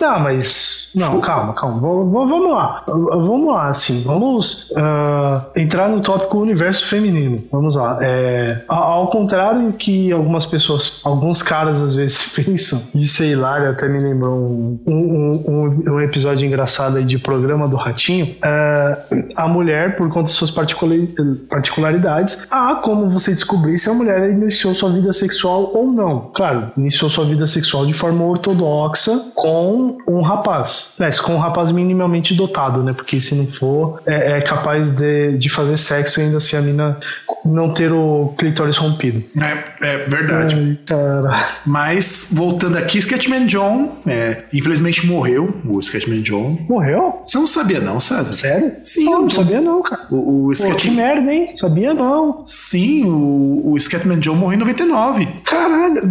Speaker 2: Não, mas. Não, calma, calma. Vamos, lá. Vamos lá, assim. Vamos ah, entrar no tópico universo feminino. Vamos lá. É, ao contrário que algumas pessoas, alguns caras às vezes pensam, isso é hilário, até me lembrou um, um, um- um episódio engraçado aí de programa do Ratinho. ah, a mulher, por conta de suas particulari- particularidades, há como você descobrir se a mulher iniciou sua vida sexual ou não. Claro, iniciou sua vida sexual de forma ortodoxa com um rapaz. Mas com um rapaz minimamente dotado, né? Porque se não for, é, é capaz de, de fazer sexo e ainda assim a mina não ter o clitóris rompido.
Speaker 1: É, é verdade.
Speaker 2: Ai.
Speaker 1: Mas, voltando aqui, Sketchman John, é, infelizmente morreu, o Sketchman John.
Speaker 2: Morreu?
Speaker 1: Você não sabia, não, César?
Speaker 2: Sério?
Speaker 1: Sim,
Speaker 2: Não, não sabia não, cara.
Speaker 1: O, o
Speaker 2: Pô,
Speaker 1: Sketch-
Speaker 2: que merda, hein? Sabia não.
Speaker 1: Sim, o, o Sketchman John morreu em 99.
Speaker 2: Caralho,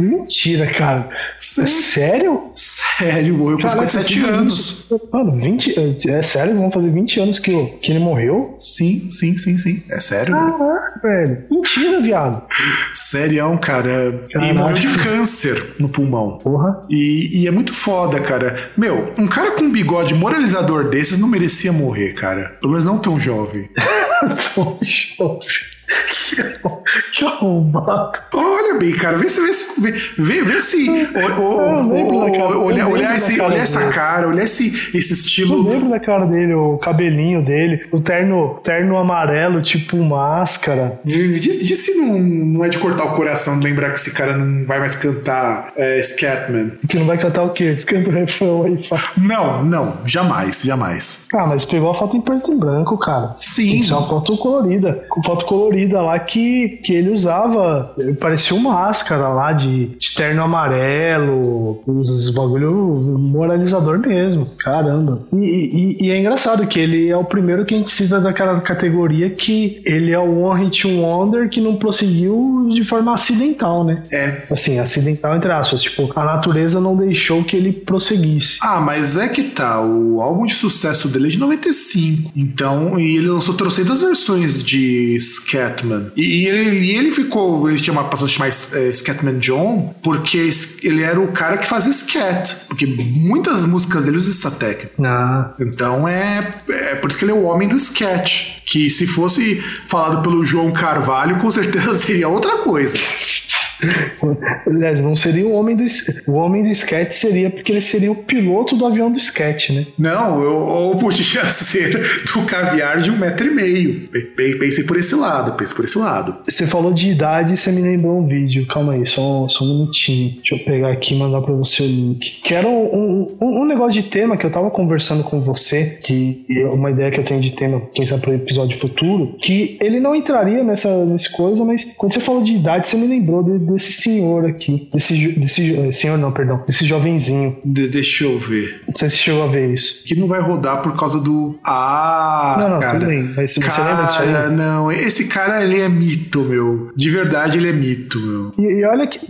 Speaker 2: mentira, cara.
Speaker 1: Sério?
Speaker 2: Sério?
Speaker 1: Sério, morreu com
Speaker 2: Caraca,
Speaker 1: 57
Speaker 2: tudo
Speaker 1: anos.
Speaker 2: Mano, 20. É sério? Vão fazer 20 anos que, o- que ele morreu?
Speaker 1: Sim, sim, sim, sim. É sério, né?
Speaker 2: Caraca, velho. Mentira, viado.
Speaker 1: Sério, cara. E
Speaker 2: Caralho.
Speaker 1: morreu de câncer no pulmão.
Speaker 2: Porra.
Speaker 1: E, e é muito foda, cara. Meu, um cara com um bigode moralizador desses não merecia morrer, cara. Pelo menos não tão jovem.
Speaker 2: Tão jovem. Que- Que arrombado.
Speaker 1: Olha, bem, cara. Vê se. Vê, se, vê, vê, vê se. olhar, essa cara, olhar esse, esse estilo.
Speaker 2: Eu lembro da cara dele, o cabelinho dele, o terno, terno amarelo, tipo máscara.
Speaker 1: Diz, diz se não, não é de cortar o coração lembrar que esse cara não vai mais cantar é, Scatman.
Speaker 2: Que não vai cantar o quê? Canta o refrão aí, fala.
Speaker 1: Não, não, jamais, jamais.
Speaker 2: Ah, mas pegou a foto em preto e branco, cara.
Speaker 1: Sim.
Speaker 2: Isso é uma foto colorida. Com foto colorida lá que, que ele usava. Parecia uma máscara lá de, de terno amarelo. Os, os bagulho moralizador mesmo. Caramba. E, e, e, é engraçado que ele é o primeiro que a gente cita daquela categoria que ele é o One Hit Wonder que não prosseguiu de forma acidental, né?
Speaker 1: É.
Speaker 2: Assim, acidental entre aspas. Tipo, a natureza não deixou que ele prosseguisse.
Speaker 1: Ah, mas é que tá. O álbum de sucesso dele é de 95. Então, e ele lançou trocentas versões de Scatman. E, e ele, e ele ficou. Ele tinha uma passagem mais é, Scatman John, porque ele era o cara que fazia scat. Porque muitas músicas dele usam essa técnica.
Speaker 2: Ah.
Speaker 1: Então é, é por isso que ele é o homem do sketch. Que se fosse falado pelo João Carvalho, com certeza seria outra coisa.
Speaker 2: Aliás, não seria o homem do o homem do sketch seria porque ele seria o piloto do avião do sketch, né?
Speaker 1: Não, ou podia ser do caviar de um metro e meio. Pensei por esse lado, pensei por esse lado.
Speaker 2: Você falou de idade e você me lembrou um vídeo. Calma aí, só, só um minutinho. Deixa eu pegar aqui e mandar pra você o link. Que era um, um, um, negócio de tema que eu tava conversando com você, que é uma ideia que eu tenho de tema, quem sabe pro episódio futuro, que ele não entraria nessa, nessa coisa, mas quando você falou de idade, você me lembrou de, desse senhor aqui. Desse, desse eh, senhor, não, perdão. Desse jovenzinho.
Speaker 1: De, deixa eu ver.
Speaker 2: Não sei se chegou a ver isso.
Speaker 1: Que não vai rodar por causa do. Ah!
Speaker 2: Não, não,
Speaker 1: cara.
Speaker 2: tudo bem. Mas você
Speaker 1: cara,
Speaker 2: lembra disso aí.
Speaker 1: Não, esse cara ele é mito, meu. De verdade, ele é mito, meu.
Speaker 2: E, e, olha que,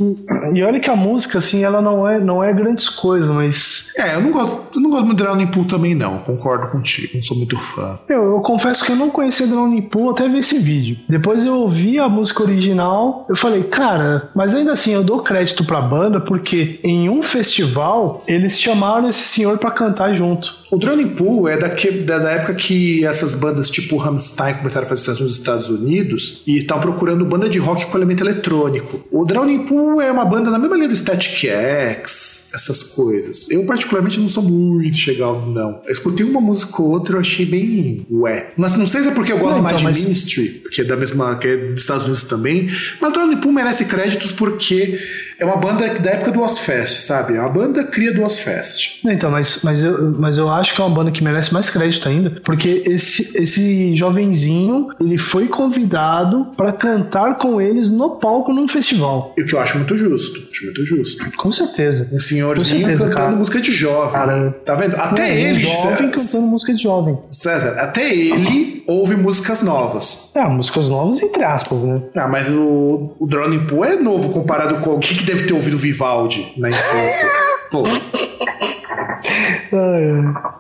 Speaker 2: e olha que a música, assim, ela não é, não é grandes coisas, mas.
Speaker 1: É, eu não gosto, eu não gosto muito de Drowning Pool também, não. Concordo contigo. Não sou muito fã.
Speaker 2: Eu, eu confesso que eu não conhecia Drowning Pool até ver esse vídeo. Depois eu ouvi a música original, eu falei, cara, mas ainda assim eu dou crédito pra banda porque em um festival eles chamaram esse senhor para cantar junto.
Speaker 1: O Drowning Pool é daquele, da, época que essas bandas tipo Rammstein começaram a fazer sucesso nos Estados Unidos e estavam procurando banda de rock com elemento eletrônico. O Drowning Pool é uma banda na mesma linha do Static X, essas coisas. Eu, particularmente, não sou muito chegado, não. Eu escutei uma música ou outra e achei bem ué. Mas não sei se é porque eu gosto não, mais então, de mas... Ministry, que é da mesma, que é dos Estados Unidos também, mas o Drowning Pool merece créditos porque é uma banda da época do Ozfest, sabe? É uma banda cria do Ozfest.
Speaker 2: Então, mas, mas, eu, mas eu acho que é uma banda que merece mais crédito ainda, porque esse, esse jovenzinho, ele foi convidado para cantar com eles no palco num festival.
Speaker 1: E o que eu acho muito justo. Acho muito justo.
Speaker 2: Com certeza.
Speaker 1: Um senhorzinho certeza, cantando cara. música de jovem. Cara, tá vendo? Até é, ele. Um
Speaker 2: jovem César, cantando música de jovem.
Speaker 1: César, até ele ouve músicas novas.
Speaker 2: É, músicas novas entre aspas, né?
Speaker 1: Ah, mas o, o Drowning Pool é novo comparado com o que, que deve ter ouvido Vivaldi na infância. Pô.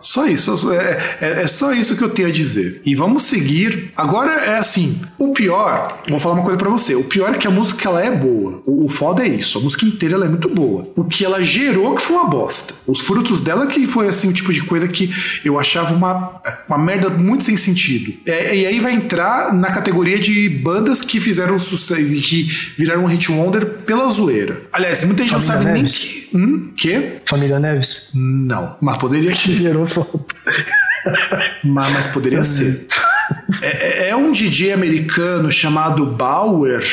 Speaker 1: Só isso, é, é, é, só isso que eu tenho a dizer. E vamos seguir. Agora é assim: o pior, vou falar uma coisa para você. O pior é que a música ela é boa. O, o foda é isso. A música inteira ela é muito boa. O que ela gerou que foi uma bosta. Os frutos dela que foi assim o tipo de coisa que eu achava uma, uma merda muito sem sentido. É, e aí vai entrar na categoria de bandas que fizeram sucesso que viraram um hit wonder pela zoeira. Aliás, muita gente não sabe Neves. nem que. Hum? Que?
Speaker 2: Família Neves?
Speaker 1: Não, mas poderia ser.
Speaker 2: Gerou foto.
Speaker 1: Mas, mas poderia ser. É, é, é um DJ americano chamado Bauer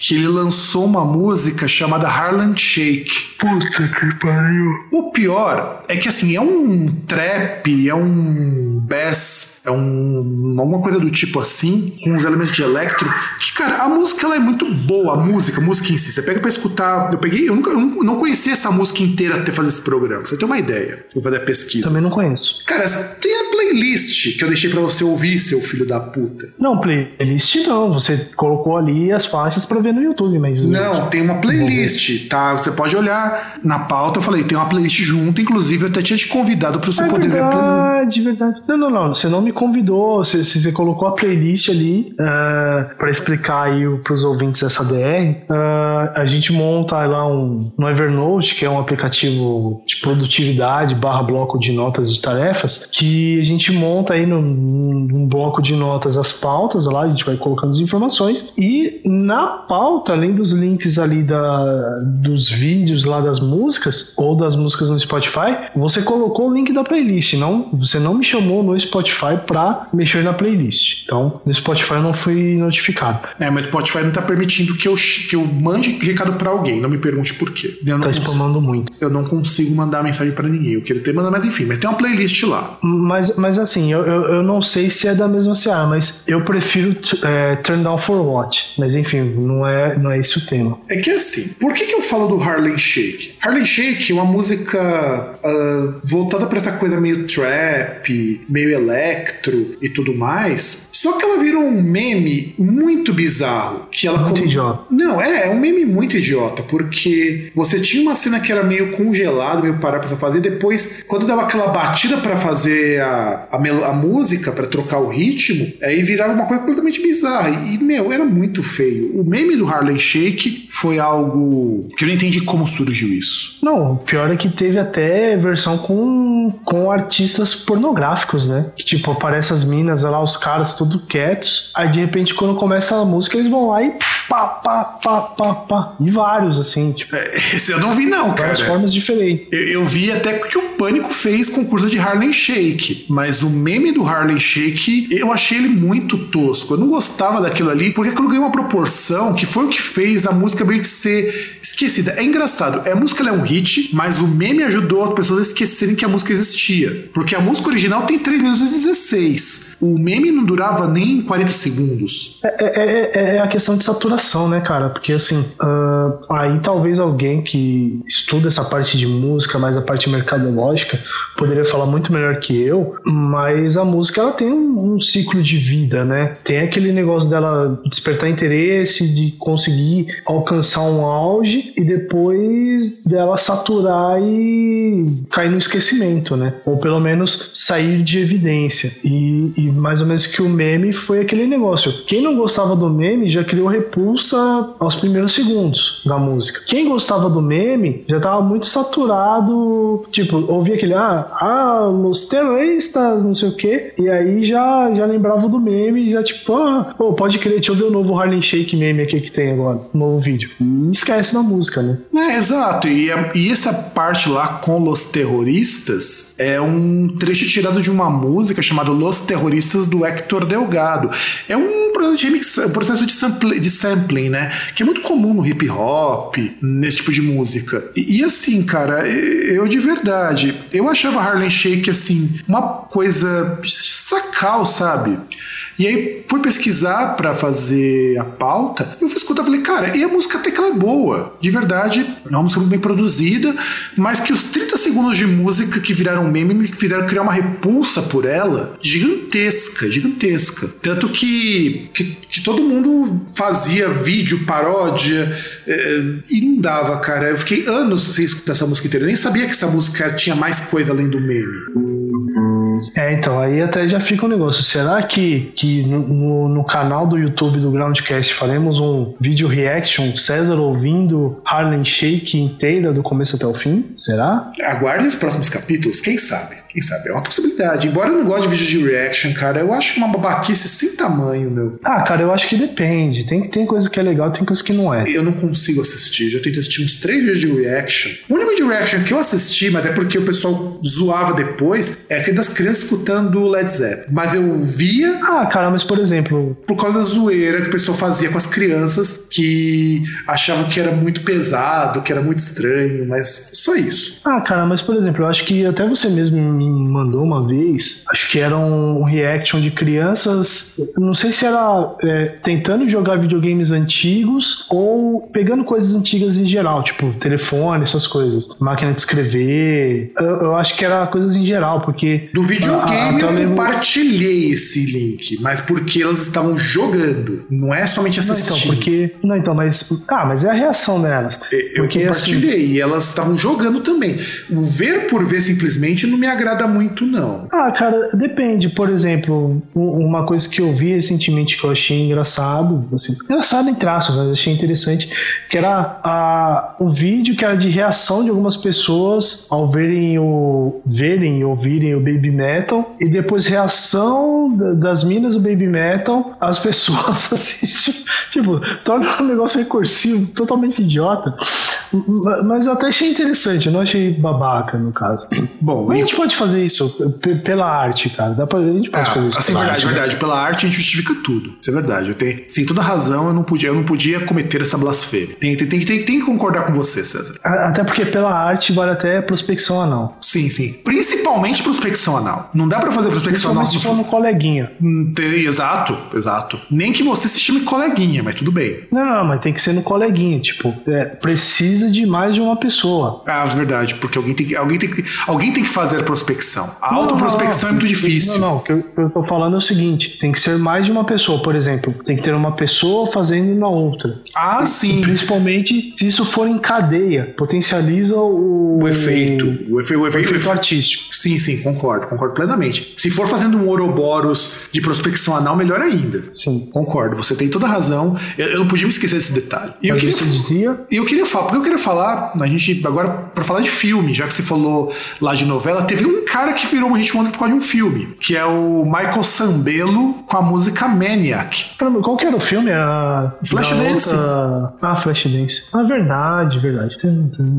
Speaker 1: que ele lançou uma música chamada Harlem Shake.
Speaker 2: Puta que pariu.
Speaker 1: O pior é que assim, é um trap, é um bass, é um alguma coisa do tipo assim, com uns elementos de electro, que cara, a música ela é muito boa, a música, a música em si. Você pega para escutar, eu peguei, eu nunca eu não conhecia essa música inteira até fazer esse programa. Você tem uma ideia? Eu vou fazer a pesquisa.
Speaker 2: Também não conheço.
Speaker 1: Cara, tem a playlist que eu deixei para você ouvir, seu filho da puta.
Speaker 2: Não, playlist não, você colocou ali as faixas para ver no YouTube, mas.
Speaker 1: Não, tem uma playlist, tá? Você pode olhar na pauta. Eu falei, tem uma playlist junto, inclusive eu até tinha te convidado para você
Speaker 2: é
Speaker 1: poder
Speaker 2: verdade,
Speaker 1: ver.
Speaker 2: Verdade, verdade. Não, não, não. Você não me convidou. Você, você colocou a playlist ali uh, ah, para explicar aí pros ouvintes essa DR. Uh, a gente monta lá um, no Evernote, que é um aplicativo de produtividade barra bloco de notas de tarefas, que a gente monta aí num, num bloco de notas as pautas lá, a gente vai colocando as informações. E na pauta, além dos links ali da, dos vídeos lá das músicas, ou das músicas no Spotify, você colocou o link da playlist. Não, você não me chamou no Spotify pra mexer na playlist. Então, no Spotify eu não fui notificado.
Speaker 1: É, mas o Spotify não tá permitindo que eu, que eu mande recado para alguém. Não me pergunte por quê. Eu
Speaker 2: tá spamando muito.
Speaker 1: Eu não consigo mandar mensagem para ninguém. Eu queria ter mandado, mas enfim, mas tem uma playlist lá.
Speaker 2: Mas, mas assim, eu, eu, eu não sei se é da mesma CA, mas eu prefiro é, Turn Down for What. Mas enfim, não é, não é esse o tema.
Speaker 1: É que assim, por que, que eu falo do Harlem Shake? Harlem Shake é uma música uh, voltada para essa coisa meio trap, meio electro e tudo mais. Só que ela virou um meme muito bizarro. Que ela
Speaker 2: muito idiota.
Speaker 1: Não, é, é um meme muito idiota, porque você tinha uma cena que era meio congelado, meio parar pra fazer, depois, quando dava aquela batida para fazer a, a, a música, para trocar o ritmo, aí virava uma coisa completamente bizarra. E, meu, era muito feio. O meme do Harlem Shake foi algo que eu não entendi como surgiu isso.
Speaker 2: Não, o pior é que teve até versão com, com artistas pornográficos, né? Que tipo, aparece as minas lá, os caras, tudo tudo quietos. Aí de repente, quando começa a música, eles vão lá e pá, pá, pá, pá, pá. E vários, assim, tipo.
Speaker 1: É, esse eu não vi, não, cara.
Speaker 2: Várias formas diferentes.
Speaker 1: Eu, eu, vi até que o Pânico fez concurso de Harlem Shake. Mas o meme do Harlem Shake, eu achei ele muito tosco. Eu não gostava daquilo ali, porque aquilo ganhou uma proporção que foi o que fez a música meio que ser esquecida. É engraçado, é, a música é um hit, mas o meme ajudou as pessoas a esquecerem que a música existia. Porque a música original tem 3 minutos e 16. O meme não durava nem 40 segundos.
Speaker 2: É, é, é, é a questão de saturação, né, cara? Porque assim, uh, aí talvez alguém que estuda essa parte de música, mais a parte mercadológica, poderia falar muito melhor que eu, mas a música ela tem um, um ciclo de vida, né? Tem aquele negócio dela despertar interesse, de conseguir alcançar um auge e depois dela saturar e cair no esquecimento, né? Ou pelo menos sair de evidência. E, e mais ou menos que o meme foi aquele negócio. Quem não gostava do meme já criou repulsa aos primeiros segundos da música. Quem gostava do meme já tava muito saturado, tipo, ouvia aquele, ah, ah, os terroristas, não sei o quê, e aí já, já lembrava do meme, já tipo, ah, pô, pode crer, deixa eu ver o novo Harlem Shake meme aqui que tem agora, novo vídeo. E esquece da música, né?
Speaker 1: É, exato. E, e essa parte lá com os terroristas é um trecho tirado de uma música chamada Los Terroristas do Hector Delgado. É um processo de remix, um processo de, sample, de sampling, né? Que é muito comum no hip hop, nesse tipo de música. E, e assim, cara, eu de verdade, eu achava Harlem Shake assim, uma coisa sacal, sabe? E aí fui pesquisar para fazer a pauta, eu fui escutar e falei, cara, e a música até que ela é boa. De verdade, é uma música bem produzida, mas que os 30 segundos de música que viraram meme me fizeram criar uma repulsa por ela gigantesca, gigantesca. Tanto que, que, que todo mundo fazia vídeo, paródia, é, e não dava, cara. Eu fiquei anos sem escutar essa música inteira. Eu nem sabia que essa música tinha mais coisa além do meme.
Speaker 2: É, então, aí até já fica um negócio. Será que, que no, no canal do YouTube do Groundcast faremos um vídeo reaction, César ouvindo Harlem Shake inteira do começo até o fim? Será?
Speaker 1: Aguarde os próximos capítulos, quem sabe? Quem sabe? É uma possibilidade. Embora eu não goste de vídeo de reaction, cara, eu acho uma babaquice sem tamanho, meu.
Speaker 2: Ah, cara, eu acho que depende. Tem, tem coisa que é legal, tem coisa que não é.
Speaker 1: Eu não consigo assistir. Já tentei assistir uns três vídeos de reaction. O único de reaction que eu assisti, mas é porque o pessoal zoava depois, é aquele das crianças escutando Led Zeppelin. Mas eu via.
Speaker 2: Ah, cara, mas por exemplo.
Speaker 1: Por causa da zoeira que o pessoal fazia com as crianças que achavam que era muito pesado, que era muito estranho, mas só isso.
Speaker 2: Ah, cara, mas por exemplo, eu acho que até você mesmo me mandou uma vez, acho que era um reaction de crianças, não sei se era é, tentando jogar videogames antigos ou pegando coisas antigas em geral, tipo telefone, essas coisas, máquina de escrever. Eu, eu acho que era coisas em geral, porque.
Speaker 1: Do videogame eu mesmo... compartilhei esse link, mas porque elas estavam jogando, não é somente assistindo.
Speaker 2: Não, então, porque. Não, então, mas. Ah, mas é a reação delas.
Speaker 1: Eu
Speaker 2: porque,
Speaker 1: compartilhei assim... e elas estavam jogando também. O ver por ver simplesmente não me agrada agrada muito, não.
Speaker 2: Ah, cara, depende. Por exemplo, uma coisa que eu vi recentemente que eu achei engraçado, assim, engraçado em traços, mas achei interessante, que era a, o vídeo que era de reação de algumas pessoas ao verem o verem e ouvirem o Baby Metal e depois reação das minas do Baby Metal, as pessoas assistem, tipo, torna um negócio recursivo, totalmente idiota. Mas eu até achei interessante, eu não achei babaca no caso. Bom, a gente pode fazer isso pela arte, cara. Dá pra, a gente pode
Speaker 1: ah,
Speaker 2: fazer isso.
Speaker 1: Assim, verdade, arte, verdade. Né? Pela arte a gente justifica tudo. Isso é verdade. Eu tenho, sem toda razão, eu não podia, eu não podia cometer essa blasfêmia. Tem, tem, tem, tem, tem que concordar com você, César.
Speaker 2: Até porque pela arte vale até prospecção anal.
Speaker 1: Sim, sim. Principalmente prospecção anal. Não dá pra fazer prospecção anal
Speaker 2: se for no coleguinha.
Speaker 1: Hum, exato, exato. Nem que você se chame coleguinha, mas tudo bem.
Speaker 2: Não, não, mas tem que ser no coleguinha. Tipo, é, precisa de mais de uma pessoa.
Speaker 1: Ah, verdade. Porque alguém tem que, alguém tem que, alguém tem que fazer a prospecção. A autoprospecção é muito difícil.
Speaker 2: Não, não. O que eu, eu tô falando é o seguinte: tem que ser mais de uma pessoa. Por exemplo, tem que ter uma pessoa fazendo na outra.
Speaker 1: Ah, sim.
Speaker 2: Principalmente se isso for em cadeia. Potencializa o.
Speaker 1: O efeito. O, efe, o,
Speaker 2: efe, o efeito artístico.
Speaker 1: Sim, sim, concordo, concordo plenamente. Se for fazendo um Ouroboros de prospecção anal, melhor ainda.
Speaker 2: Sim.
Speaker 1: Concordo, você tem toda a razão. Eu, eu não podia me esquecer desse detalhe.
Speaker 2: E eu queria, você dizia?
Speaker 1: E eu queria falar, porque eu queria falar, a gente, agora, para falar de filme, já que você falou lá de novela, teve um cara que virou um hit wonder por causa de um filme, que é o Michael Sambelo com a música Maniac.
Speaker 2: Qual que era o filme? A...
Speaker 1: Flashdance.
Speaker 2: Outra... Ah, Flashdance. Ah, verdade, verdade.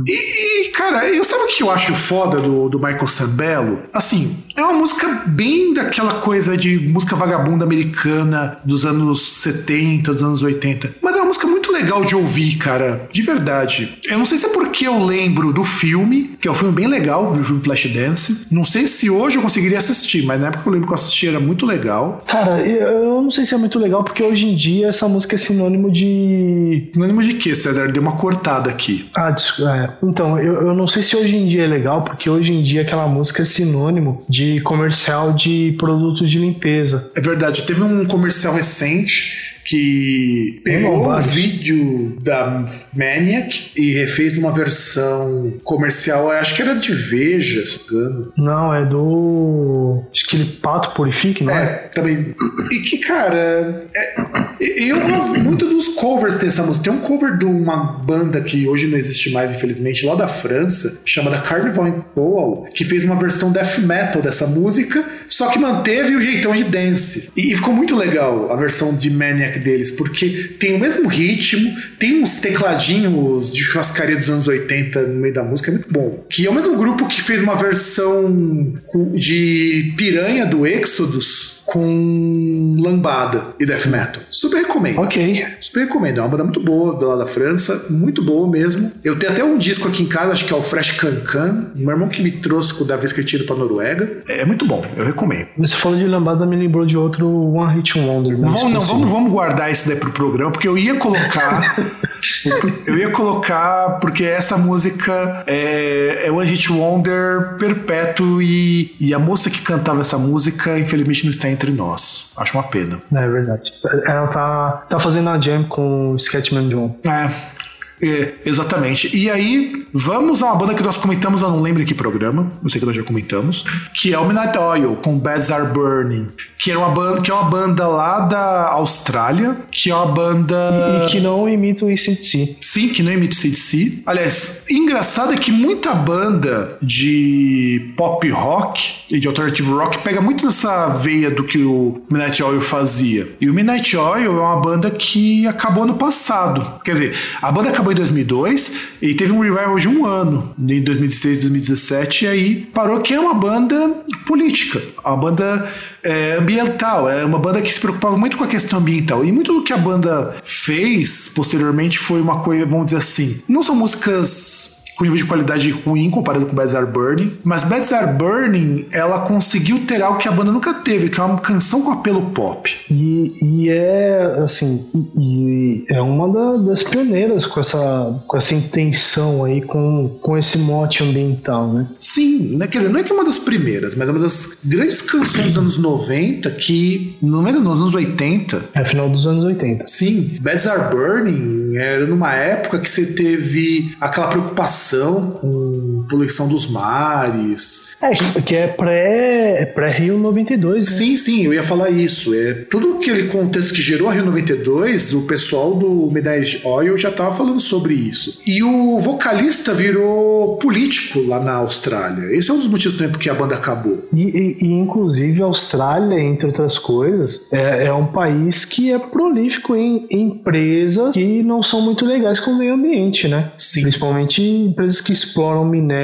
Speaker 1: E, e, cara, eu sabe o que eu acho foda do, do Michael Sambelo? Assim, é uma música bem daquela coisa de música vagabunda americana dos anos 70, dos anos 80. Mas é uma música muito legal de ouvir, cara. De verdade. Eu não sei se é porque eu lembro do filme, que é um filme bem legal, o filme Flashdance. Não sei se hoje eu conseguiria assistir, mas na época eu lembro que eu assisti era muito legal.
Speaker 2: Cara, eu não sei se é muito legal, porque hoje em dia essa música é sinônimo de.
Speaker 1: Sinônimo de quê, César? Deu uma cortada aqui.
Speaker 2: Ah, é. Então, eu, eu não sei se hoje em dia é legal, porque hoje em dia aquela música é sinônimo de comercial de produtos de limpeza.
Speaker 1: É verdade, teve um comercial recente que pegou o vídeo da Maniac e refez numa versão comercial, acho que era de Veja, se engano.
Speaker 2: Não, é do. Acho que ele Pato Purifique, não é? É,
Speaker 1: também. E que, cara, é... eu gosto muito dos covers dessa música. Tem um cover de uma banda que hoje não existe mais, infelizmente, lá da França, chamada Carnival in Poal, que fez uma versão death metal dessa música, só que manteve o jeitão de dance. E ficou muito legal a versão de Maniac deles, porque tem o mesmo ritmo, tem uns tecladinhos de churrascaria dos anos 80 no meio da música, é muito bom. Que é o mesmo grupo que fez uma versão de Piranha do Exodus com lambada e death metal. Super recomendo.
Speaker 2: Ok.
Speaker 1: Super recomendo. É uma banda muito boa do lado da França, muito boa mesmo. Eu tenho até um disco aqui em casa, acho que é o Fresh Cancan. Meu irmão que me trouxe da vez que ele tinha ido pra Noruega. É muito bom, eu recomendo.
Speaker 2: Você falou de lambada, me lembrou de outro One Hit Wonder.
Speaker 1: Não, vamos, não vamos, vamos guardar esse daí pro programa, porque eu ia colocar. eu ia colocar, porque essa música é, é One Hit Wonder perpétuo e, e a moça que cantava essa música, infelizmente, não está entre entre nós. Acho uma pena.
Speaker 2: É verdade. Ela tá, tá fazendo a jam com o Sketchman John.
Speaker 1: É. É, exatamente. E aí, vamos a uma banda que nós comentamos, eu não lembro em que programa, eu sei que nós já comentamos, que é o Midnight Oil, com Beds Are Burning, que é uma banda, que é uma banda lá da Austrália, que é uma banda...
Speaker 2: E, e que não imita o ACDC.
Speaker 1: Sim, que não imita o ACDC. Aliás, engraçado é que muita banda de pop rock e de alternative rock pega muito nessa veia do que o Midnight Oil fazia. E o Midnight Oil é uma banda que acabou no passado. Quer dizer, a banda acabou acabou em 2002 e teve um revival de um ano, em 2016, 2017, e aí parou que é uma banda política, uma banda é, ambiental, é uma banda que se preocupava muito com a questão ambiental. E muito do que a banda fez posteriormente foi uma coisa, vamos dizer assim, não são músicas com nível de qualidade ruim comparado com Bad Are Burning. Mas Bad Are Burning, ela conseguiu ter algo que a banda nunca teve, que é uma canção com apelo pop.
Speaker 2: E, e é, assim, e, e é uma da, das pioneiras com essa, com essa intenção aí, com, com esse mote ambiental, né?
Speaker 1: Sim, né? quer dizer, não é que é uma das primeiras, mas é uma das grandes canções dos anos 90 que, não é nos anos 80.
Speaker 2: É final dos anos 80.
Speaker 1: Sim, Bad Are Burning era numa época que você teve aquela preocupação com poluição dos mares.
Speaker 2: É, que é pré, pré-Rio 92, né?
Speaker 1: Sim, sim, eu ia falar isso. É, tudo aquele contexto que gerou a Rio 92, o pessoal do Midnight Oil já tava falando sobre isso. E o vocalista virou político lá na Austrália. Esse é um dos motivos também porque a banda acabou.
Speaker 2: E, e, e inclusive a Austrália, entre outras coisas, é, é um país que é prolífico em empresas que não são muito legais com o meio ambiente, né?
Speaker 1: Sim.
Speaker 2: Principalmente empresas que exploram minério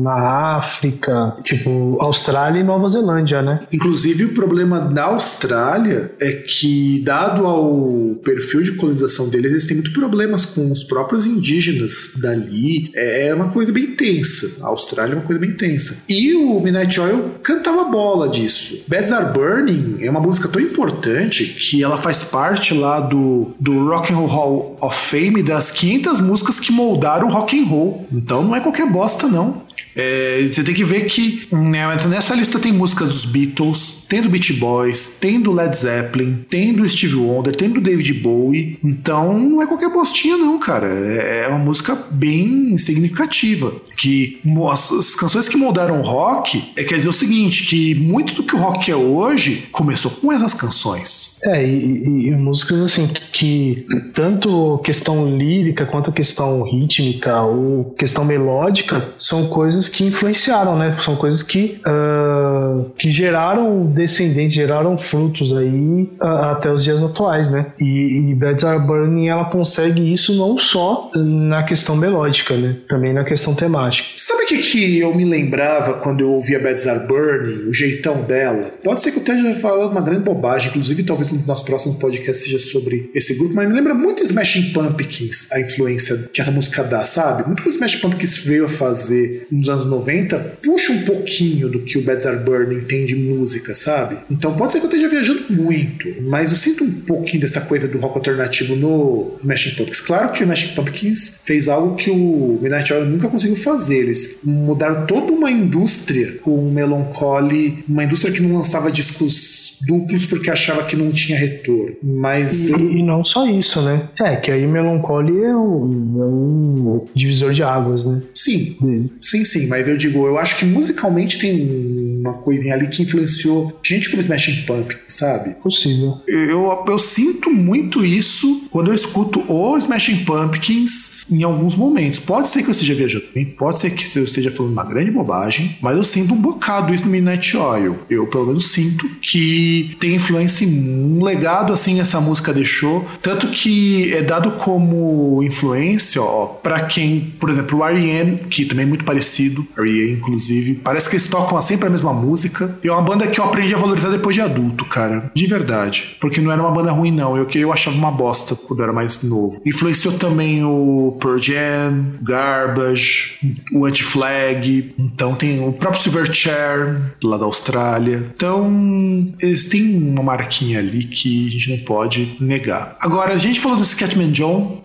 Speaker 2: na África, tipo Austrália e Nova Zelândia, né?
Speaker 1: Inclusive, o problema da Austrália é que, dado ao perfil de colonização deles, eles têm muitos problemas com os próprios indígenas dali. É uma coisa bem tensa. A Austrália é uma coisa bem tensa. E o Midnight Oil cantava bola disso. Beds Are Burning é uma música tão importante que ela faz parte lá do, do Rock and Roll of Fame das 500 músicas que moldaram o rock and roll. Então não é qualquer bosta, não. É, você tem que ver que né, nessa lista tem músicas dos Beatles, tem do Beach Boys, tem do Led Zeppelin, tem do Steve Wonder, tem do David Bowie. Então não é qualquer bostinha, não, cara. É, é uma música bem significativa. Que as, canções que moldaram o rock é quer dizer o seguinte: que muito do que o rock é hoje começou com essas canções.
Speaker 2: É, e, e, e músicas assim que tanto questão lírica quanto questão rítmica ou questão melódica são coisas que influenciaram, né? São coisas que, uh, que geraram descendentes, geraram frutos aí uh, até os dias atuais, né? E, e Beds Are Burning ela consegue isso não só na questão melódica, né? Também na questão temática.
Speaker 1: Sabe o que, que eu me lembrava quando eu ouvia Beds Are Burning, o jeitão dela? Pode ser que eu esteja falando uma grande bobagem, inclusive talvez no nosso próximo podcast seja sobre esse grupo, mas me lembra muito Smashing Pumpkins, a influência que essa música dá, sabe? Muito que o Smashing Pumpkins veio a fazer nos anos 90, puxa um pouquinho do que o Beds Are Burning tem de música, sabe? Então pode ser que eu esteja viajando muito, mas eu sinto um pouquinho dessa coisa do rock alternativo no Smashing Pumpkins. Claro que o Smashing Pumpkins fez algo que o Midnight Oil nunca conseguiu fazer. Eles mudaram toda uma indústria com o Melancholy, uma indústria que não lançava discos duplos porque achava que não tinha retorno. Mas.
Speaker 2: E, e não só isso, né? É, que aí Melancholy é um, é um divisor de águas, né?
Speaker 1: Sim, sim, sim. Mas eu digo, eu acho que musicalmente tem uma coisinha ali que influenciou gente como Smashing Pumpkins, sabe?
Speaker 2: Possível.
Speaker 1: Eu, eu sinto muito isso quando eu escuto o Smashing Pumpkins em alguns momentos. Pode ser que eu esteja viajando, pode ser que eu esteja falando uma grande bobagem, mas eu sinto um bocado isso no Midnight Oil. Eu, pelo menos, sinto que tem influência um legado assim essa música deixou, tanto que é dado como influência, ó, para quem, por exemplo, o R.E.M., que também é muito parecido, R.E.M. inclusive, parece que eles tocam sempre a mesma música. E é uma banda que eu aprendi a valorizar depois de adulto, cara, de verdade, porque não era uma banda ruim não, eu eu achava uma bosta quando eu era mais novo. Influenciou também o Pearl Jam, Garbage, o Anti-Flag, então tem o próprio Silverchair, lá da Austrália. Então, eles têm uma marquinha ali que a gente não pode negar. Agora, a gente falou do Scatman John.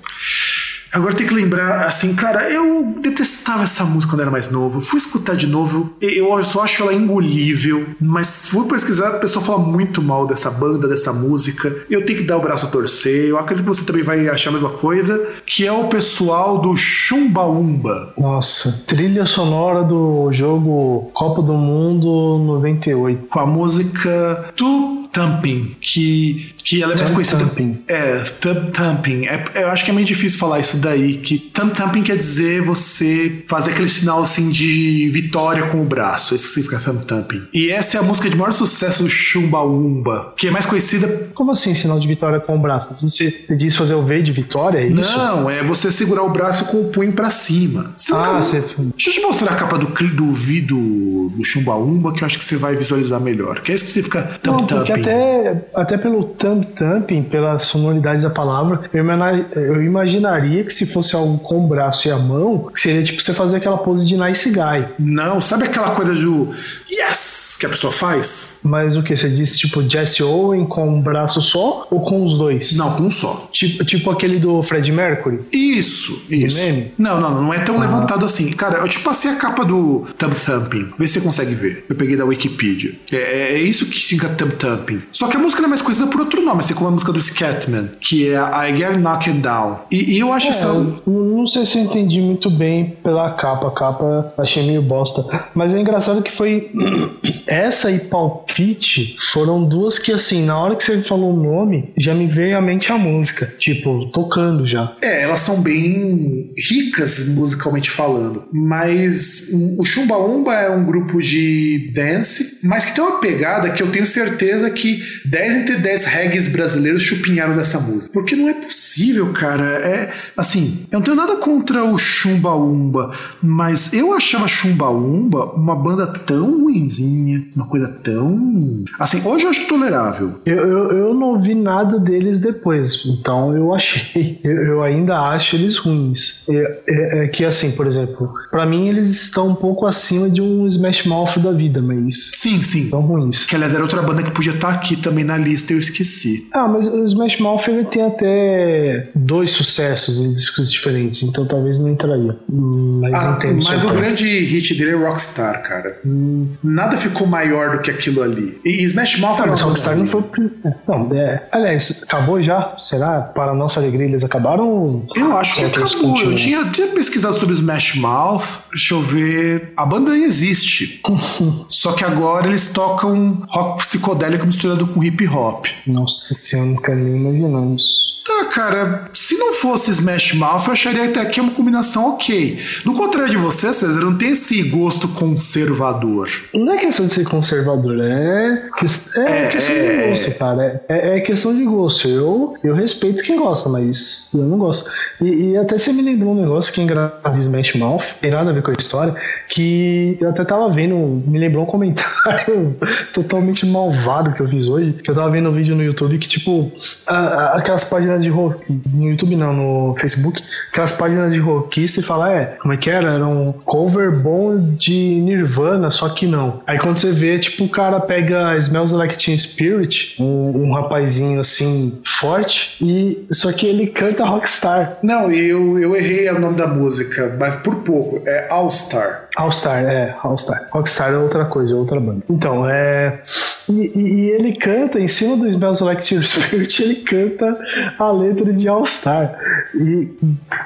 Speaker 1: Agora tem que lembrar, assim, cara, eu detestava essa música quando era mais novo. Fui escutar de novo, eu só acho ela engolível. Mas fui pesquisar, a pessoa fala muito mal dessa banda, dessa música. Eu tenho que dar o braço a torcer. Eu acredito que você também vai achar a mesma coisa, que é o pessoal do Chumbaumba.
Speaker 2: Nossa, trilha sonora do jogo Copa do Mundo 98.
Speaker 1: Com a música Tu Thumping, que, que ela é mais conhecida.
Speaker 2: Thumping.
Speaker 1: É, thumb thumping. É, eu acho que é meio difícil falar isso daí. Que thumb thumping quer dizer você fazer aquele sinal assim de vitória com o braço. Isso significa thumb thumping. E essa é a música de maior sucesso do Chumbaumba, que é mais conhecida.
Speaker 2: Como assim, sinal de vitória com o braço? Você, você diz fazer o V de vitória? É isso?
Speaker 1: Não, é você segurar o braço com o punho pra cima. Você
Speaker 2: Ah,
Speaker 1: nunca-
Speaker 2: você.
Speaker 1: Deixa eu te mostrar a capa do, do vídeo do Chumbaumba, que eu acho que você vai visualizar melhor. Que é isso que significa
Speaker 2: porque
Speaker 1: thumping.
Speaker 2: Até, até pelo thumb thumping, pela sonoridade da palavra, eu, imaginaria que se fosse algo com o braço e a mão, seria tipo você fazer aquela pose de nice guy.
Speaker 1: Não, sabe aquela coisa do yes que a pessoa faz?
Speaker 2: Mas o que? Você disse tipo Jesse Owen com um braço só ou com os dois?
Speaker 1: Não, com um só.
Speaker 2: Tipo, tipo aquele do Fred Mercury?
Speaker 1: Isso, isso. Não, não, não é tão levantado assim. Cara, eu te passei a capa do Thumb Thumping. Vê se você consegue ver. Eu peguei da Wikipedia. É, é- é isso que significa Thumb Thumping. Só que a música é mais conhecida por outro nome, assim como a música do Scatman, que é I Get Knocked Down. E, e eu acho
Speaker 2: É,
Speaker 1: essa.
Speaker 2: não sei se eu entendi muito bem pela capa. A capa achei meio bosta. Mas é engraçado que foi. Essa e Palpite foram duas que, assim, na hora que você falou o nome, já me veio à mente a música. Tipo, tocando já.
Speaker 1: É, elas são bem ricas musicalmente falando, mas o Chumba Umba é um grupo de dance, mas que tem uma pegada que eu tenho certeza que 10 entre 10 reggaes brasileiros chupinharam dessa música. Porque não é possível, cara. É assim, eu não tenho nada contra o Chumba Umba, mas eu achava Chumba Umba uma banda tão ruinzinha, uma coisa tão. Assim, hoje eu acho tolerável.
Speaker 2: Eu, eu, eu não vi nada deles depois, então eu achei. Eu, eu ainda acho eles ruins. É, é- é que, assim, por exemplo, pra mim eles estão um pouco acima de um Smash Mouth da vida, mas
Speaker 1: Sim, sim.
Speaker 2: são ruins.
Speaker 1: Que aliás era outra banda que podia estar aqui também na lista, eu esqueci.
Speaker 2: Ah, mas o Smash Mouth ele tem até dois sucessos em discos diferentes, então talvez não entraria. Mas
Speaker 1: Ah,
Speaker 2: entendo.
Speaker 1: mas o grande hit dele é Rockstar, cara. Hum, Nada ficou maior do que aquilo ali. E Smash Mouth
Speaker 2: Ah,
Speaker 1: era
Speaker 2: mas Rockstar não foi é, Não, é. Aliás, acabou já? Será? Para nossa alegria, eles acabaram?
Speaker 1: Eu acho que acabou. Eu tinha, tinha pesquisado sobre Smash Mouth. Deixa eu ver. A banda existe. Só que agora eles tocam rock psicodélico misturado com hip hop.
Speaker 2: Nossa senhora, nunca nem imaginamos.
Speaker 1: Tá, cara, se não fosse Smash Mouth, eu acharia até é uma combinação ok. No contrário de você, César, não tem esse gosto conservador.
Speaker 2: Não é questão de ser conservador, é, que- é,
Speaker 1: É,
Speaker 2: questão
Speaker 1: é.
Speaker 2: de gosto, cara. É, é questão de gosto. Eu, eu respeito quem gosta, mas eu não gosto. E, e até você me lembrou um negócio que é engraçado de Smash Mouth, tem nada a ver com a história, que eu até tava vendo, me lembrou um comentário totalmente malvado que eu fiz hoje, que eu tava vendo um vídeo no YouTube que, tipo, a- a- aquelas páginas de rock, YouTube não, no Facebook, aquelas páginas de rockista e fala, é, como é que era? Era um cover bom de Nirvana, só que não. Aí quando você vê, tipo, o cara pega Smells Like Teen Spirit, um, um rapazinho assim, forte, e só que ele canta Rockstar.
Speaker 1: Não, eu, eu errei o nome da música, mas por pouco. É All Star.
Speaker 2: All Star, é, All Star. Rockstar é outra coisa, é outra banda. Então, é. E, e- e ele canta, em cima do Smells Like Teen Spirit, ele canta a letra de All Star. E,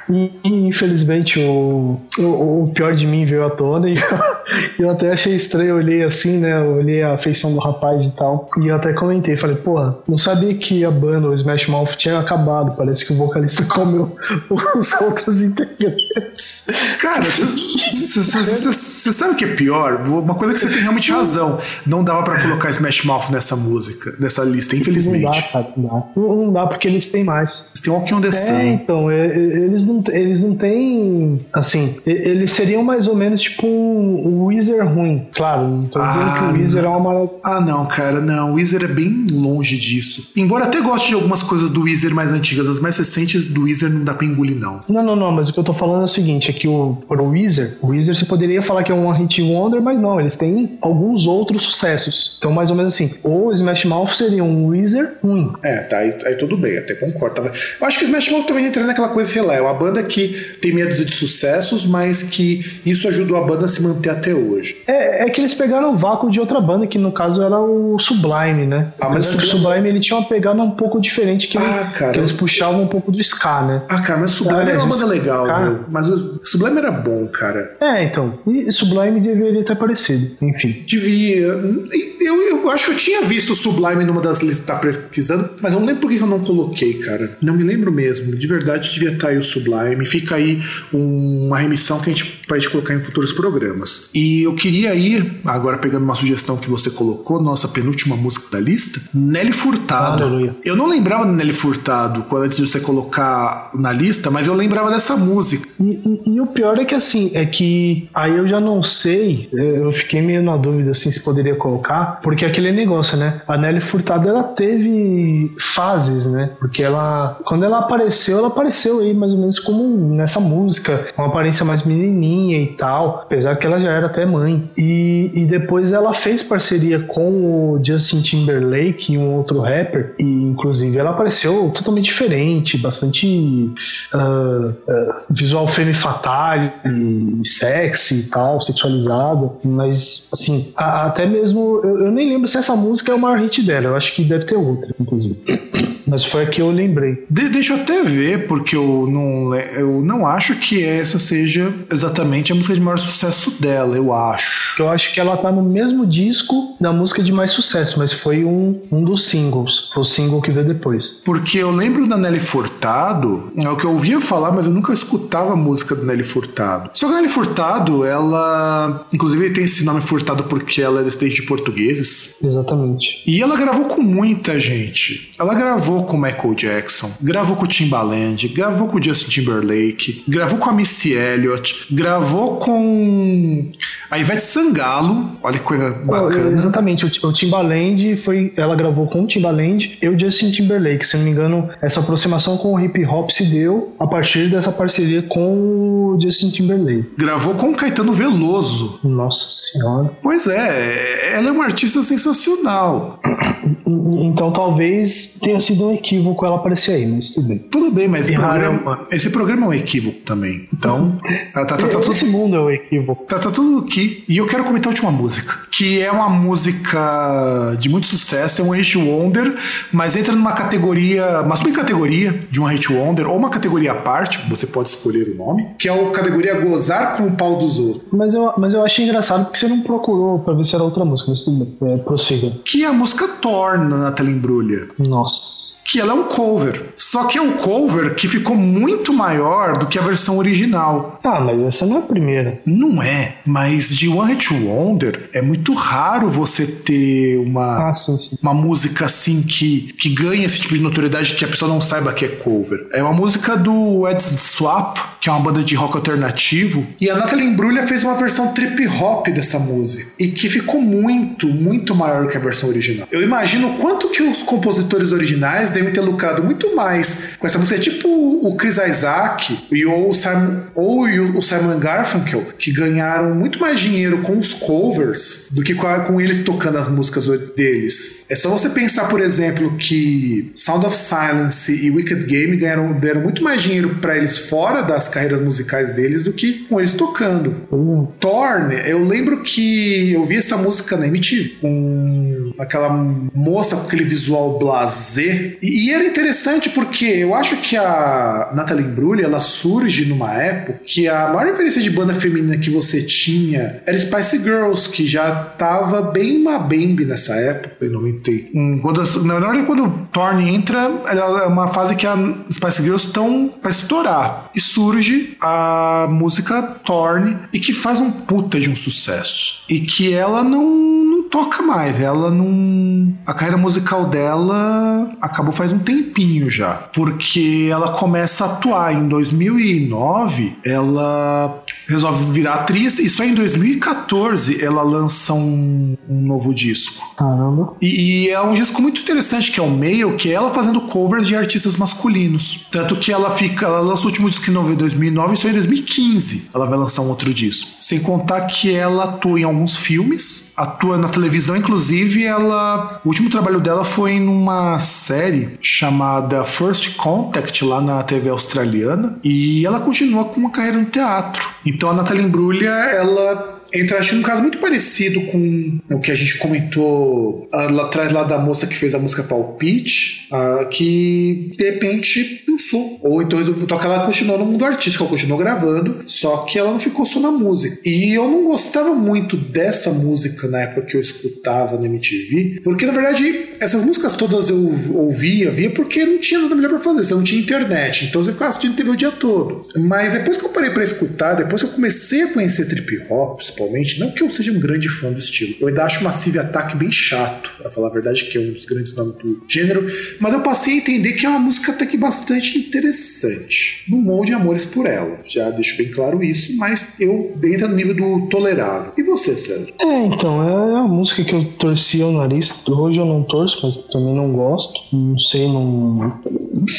Speaker 2: e- e, infelizmente o, o, o pior de mim veio à tona e eu, até achei estranho, eu olhei assim, né? Eu olhei a feição do rapaz e tal. E eu até comentei, falei, porra, não sabia que a banda, o Smash Mouth, tinha acabado. Parece que o vocalista comeu os outros integrantes.
Speaker 1: Cara, você sabe o que é pior? Uma coisa que você tem realmente razão. Não dava pra colocar Smash Mouth nessa música, nessa lista,
Speaker 2: Não dá,
Speaker 1: infelizmente.
Speaker 2: cara, não dá. Não, não dá porque eles têm mais.
Speaker 1: Você tem Walk on the
Speaker 2: É,
Speaker 1: Sun.
Speaker 2: então, é, é, eles não, eles não têm. Assim, eles seriam mais ou menos tipo um, Weezer ruim. Claro, não tô dizendo
Speaker 1: Ah,
Speaker 2: que o Weezer é uma maravilha.
Speaker 1: Ah, não, cara, não. O Weezer é bem longe disso. Embora até goste de algumas coisas do Weezer mais antigas, as mais recentes do Weezer não dá pra engolir, não.
Speaker 2: Não, não, não, mas o que eu tô falando é o seguinte: é que o, pro Weezer, o Weezer você poderia falar que é um hit wonder, mas não, eles têm alguns outros sucessos. Então, mais ou menos assim, o Smash Mouth seria um Weezer ruim.
Speaker 1: É, tá, aí, aí tudo bem, até concordo. Tava- Eu acho que o Smash Mouth também entra naquela coisa, sei lá, é uma banda que tem meia dúzia de sucessos, mas que isso ajudou a banda a se manter até hoje.
Speaker 2: É, é que eles pegaram o vácuo de outra banda, que no caso era o Sublime, né?
Speaker 1: Ah, mas
Speaker 2: o
Speaker 1: Sublime-
Speaker 2: ele tinha uma pegada um pouco diferente, que, ele-
Speaker 1: Ah, cara.
Speaker 2: que eles puxavam um pouco do ska, né?
Speaker 1: Ah, cara, mas o Sublime era uma banda legal,
Speaker 2: Ska-
Speaker 1: meu. Mas o Sublime era bom, cara.
Speaker 2: É, então. E Sublime deveria ter aparecido. Enfim.
Speaker 1: Devia. Eu, eu acho que eu tinha visto o Sublime numa das listas que tá pesquisando, mas eu não lembro por que eu não coloquei, cara. Não me lembro mesmo. De verdade, devia estar aí o Sublime. Fica aí um- uma remissão que a gente pode colocar em futuros programas. E eu queria ir, agora pegando uma sugestão que você colocou, nossa penúltima música da lista, Nelly Furtado.
Speaker 2: Aleluia.
Speaker 1: Eu não lembrava do Nelly Furtado quando antes de você colocar na lista, mas eu lembrava dessa música.
Speaker 2: E, e- e o pior é que assim, é que aí eu já não sei, é, eu fiquei meio na dúvida assim se poderia colocar, porque é aquele negócio, né? A Nelly Furtado ela teve fases, né? Porque ela, quando ela apareceu, ela apareceu aí mais ou menos como nessa música, uma aparência mais menininha e tal, apesar que ela já era até mãe. E, e depois ela fez parceria com o Justin Timberlake e um outro rapper, e inclusive ela apareceu totalmente diferente, bastante ah, ah, visual femme fatale, e sexy e tal, sexualizada, mas assim, a- até mesmo eu, eu nem lembro se essa música é o maior hit dela. Eu acho que deve ter outra, inclusive. Mas foi a que eu lembrei.
Speaker 1: De, deixa eu até ver, porque eu não, eu não acho que essa seja exatamente a música de maior sucesso dela, eu acho.
Speaker 2: Eu acho que ela tá no mesmo disco da música de mais sucesso, mas foi um, um dos singles. Foi o single que veio depois.
Speaker 1: Porque eu lembro da Nelly Furtado, é o que eu ouvia falar, mas eu nunca escutava a música da Nelly Furtado. Só que a Nelly Furtado, ela. Inclusive tem esse nome Furtado porque ela é descendente de portugueses.
Speaker 2: Exatamente.
Speaker 1: E ela gravou com muita gente. Ela gravou com Michael Jackson, gravou com Timbaland, gravou com Justin Timberlake, gravou com a Missy Elliott, gravou com a Ivete Sangalo. Olha que coisa bacana.
Speaker 2: exatamente. O, o Timbaland foi. Ela gravou com o Timbaland e o Justin Timberlake. Se não me engano, essa aproximação com o hip hop se deu a partir dessa parceria com o Justin Timberlake.
Speaker 1: Gravou com o Caetano Veloso.
Speaker 2: Nossa senhora.
Speaker 1: Pois é, ela é uma artista sensacional.
Speaker 2: Então talvez tenha sido um equívoco ela aparecer aí, mas tudo bem.
Speaker 1: Tudo bem, mas esse programa, esse programa, é um equívoco também. Então, tá, tá, tá,
Speaker 2: esse tudo, mundo é um equívoco.
Speaker 1: Tá, tá tudo aqui. E eu quero comentar a última música, que é uma música de muito sucesso, é um Hit Wonder, mas entra numa categoria, uma subcategoria de um Hit Wonder, ou uma categoria à parte, você pode escolher o nome, que é a categoria Gozar com o Pau dos Outros.
Speaker 2: Mas eu, mas eu achei engraçado porque você não procurou pra ver se era outra música, mas tudo bem, é, prossiga.
Speaker 1: Que é a música Torna na Natália Embrulha.
Speaker 2: Nossa
Speaker 1: que ela é um cover. Só que é um cover que ficou muito maior do que a versão original.
Speaker 2: Ah, mas essa não é a primeira.
Speaker 1: Não é, mas de One Hit Wonder é muito raro você ter uma,
Speaker 2: ah, sim, sim.
Speaker 1: uma música assim que, que ganha esse tipo de notoriedade que a pessoa não saiba que é cover. É uma música do Ed Swap, que é uma banda de rock alternativo, e a Natalie Imbruglia fez uma versão trip hop dessa música e que ficou muito, muito maior que a versão original. Eu imagino quanto que os compositores originais devem ter lucrado muito mais com essa música. É tipo o Chris Isaac e ou o Simon, ou o Simon Garfunkel, que ganharam muito mais dinheiro com os covers do que com eles tocando as músicas deles. É só você pensar, por exemplo, que Sound of Silence e Wicked Game ganharam, deram muito mais dinheiro para eles fora das carreiras musicais deles do que com eles tocando. Uhum. Torn, eu lembro que eu vi essa música na MTV com aquela moça com aquele visual blasé e, e, era interessante porque eu acho que a Natalie Imbruglia, ela surge numa época que a maior referência de banda feminina que você tinha era Spice Girls, que já tava bem mabembe nessa época, em 91. Quando, na verdade, quando Thorne entra, ela é uma fase que a Spice Girls estão pra estourar. E surge a música Thorne, e que faz um puta de um sucesso. E que ela não toca mais. Ela não. A carreira musical dela acabou faz um tempinho já. Porque ela começa a atuar. Em 2009, ela resolve virar atriz e só em 2014 ela lança um, um novo disco.
Speaker 2: Caramba.
Speaker 1: E, e, é um disco muito interessante que é o Mail, que é ela fazendo covers de artistas masculinos. Tanto que ela fica, ela lança o último disco em 2009 e só em 2015 ela vai lançar um outro disco. Sem contar que ela atua em alguns filmes, atua na televisão, inclusive ela, o último trabalho dela foi numa série chamada First Contact lá na TV australiana e ela continua com uma carreira no teatro. Então a Natalie Imbruglia, ela entra acho um caso muito parecido com o que a gente comentou uh, lá atrás lá da moça que fez a música Palpite, uh, que de repente dançou. Ou então resolveu que ela continuou no mundo artístico, ela continuou gravando, só que ela não ficou só na música. E eu não gostava muito dessa música na época que eu escutava na MTV, porque na verdade essas músicas todas eu ouvia, via porque não tinha nada melhor para fazer, você não tinha internet, então você ficava assistindo TV o dia todo. Mas depois que eu parei para escutar, depois que eu comecei a conhecer trip hop, principalmente, não que eu seja um grande fã do estilo, eu ainda acho Massive Attack bem chato, para falar a verdade, que é um dos grandes nomes do gênero, mas eu passei a entender que é uma música até que bastante interessante. Não molde amores por ela, já deixo bem claro isso, mas eu entra no nível do tolerável. E você, César?
Speaker 2: É, então, é a música que eu torcia o nariz, hoje eu não torço, mas também não gosto, não sei, não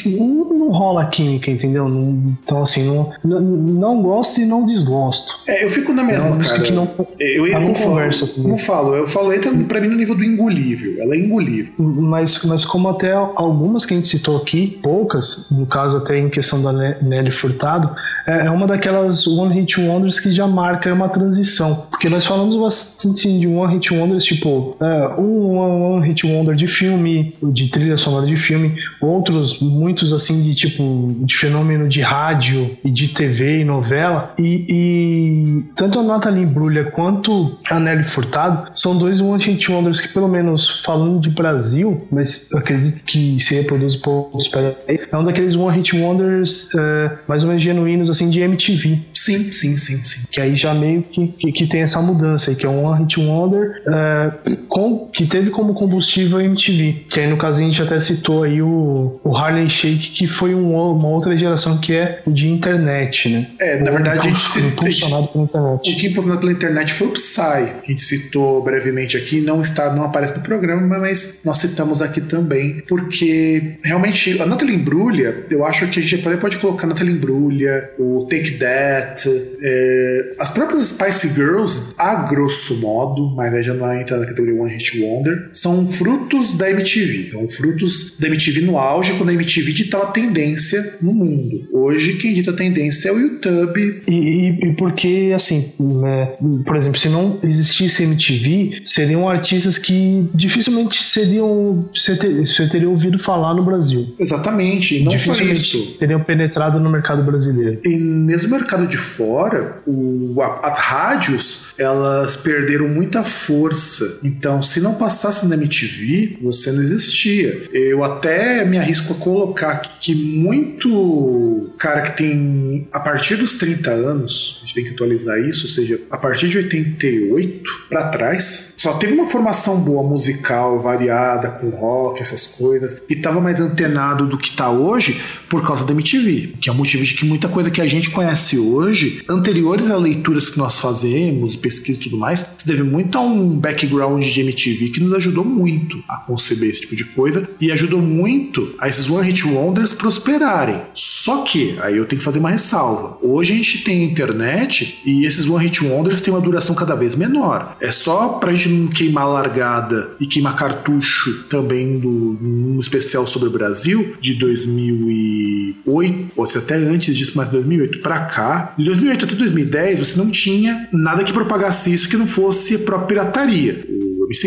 Speaker 2: não, não rola química, entendeu? Não, então, assim, não, não, não, gosto e não desgosto.
Speaker 1: É, eu fico na mesma, é cara.
Speaker 2: Que não,
Speaker 1: eu ia
Speaker 2: não conversa comigo.
Speaker 1: Como falo, eu falo, entra pra mim no nível do engolível. Ela é engolível.
Speaker 2: Mas, mas como até algumas que a gente citou aqui, poucas, no caso até em questão da Nelly Furtado, é, é uma daquelas One Hit Wonders que já marca uma transição. Porque nós falamos bastante de One Hit Wonders, tipo, é, um One Hit Wonder de filme, de trilha sonora de filme, outros, muitos assim, de tipo, de fenômeno de rádio e de TV e novela. E, e tanto a Nathalie Brulha quanto a Nelly Furtado são dois One Hit Wonders que, pelo menos falando de Brasil, mas acredito que se reproduz um pouco, é um daqueles One Hit Wonders é, mais ou menos genuínos, assim, de MTV.
Speaker 1: Sim, sim, sim, sim.
Speaker 2: Que aí já meio que, que, que tem essa mudança aí, que é um One Hit Wonder é, com, que teve como combustível a MTV. Que aí no caso a gente até citou aí o, o Harley Shake, que foi um, uma outra geração que é o de internet, né?
Speaker 1: É, na verdade a gente citou.
Speaker 2: Impulsionado pela internet.
Speaker 1: O que impulsionado pela internet foi o Psy, que a gente citou brevemente aqui, não está, não aparece no programa, mas nós citamos aqui também, porque realmente a Natalie Embrulha, eu acho que a gente pode colocar a Natalie Embrulha, o Take That, é, as próprias Spice Girls, a grosso modo, mas aí já não entra na categoria One Hit Wonder, são frutos da MTV. São frutos da MTV no auge, quando a MTV ditava tendência no mundo. Hoje, quem dita tendência é o YouTube.
Speaker 2: E, e, e porque, assim, né, por exemplo, se não existisse MTV, seriam artistas que dificilmente seriam. Você, ter, você teria ouvido falar no Brasil.
Speaker 1: Exatamente, não só isso.
Speaker 2: Teriam penetrado no mercado brasileiro.
Speaker 1: E mesmo mercado de fora, o, a, as rádios elas perderam muita força. Então, se não passasse na MTV, você não existia. Eu até me arrisco a colocar que muito cara que tem a partir dos 30 anos, a gente tem que atualizar isso, ou seja, a partir de 88 para trás, só teve uma formação boa musical, variada, com rock, essas coisas, e tava mais antenado do que tá hoje por causa da MTV, que é um motivo de que muita coisa que a gente conhece hoje, anteriores a leituras que nós fazemos, pesquisa e tudo mais, se deve muito a um background de MTV que nos ajudou muito a conceber esse tipo de coisa e ajudou muito a esses One Hit Wonders prosperarem. Só que, aí eu tenho que fazer uma ressalva. Hoje a gente tem internet e esses One Hit Wonders têm uma duração cada vez menor. É só pra gente queimar largada e queimar cartucho também do um especial sobre o Brasil de 2008, ou se até antes disso, mas 2008 para cá. De 2008 até 2010 você não tinha nada que propagasse isso que não fosse a própria pirataria.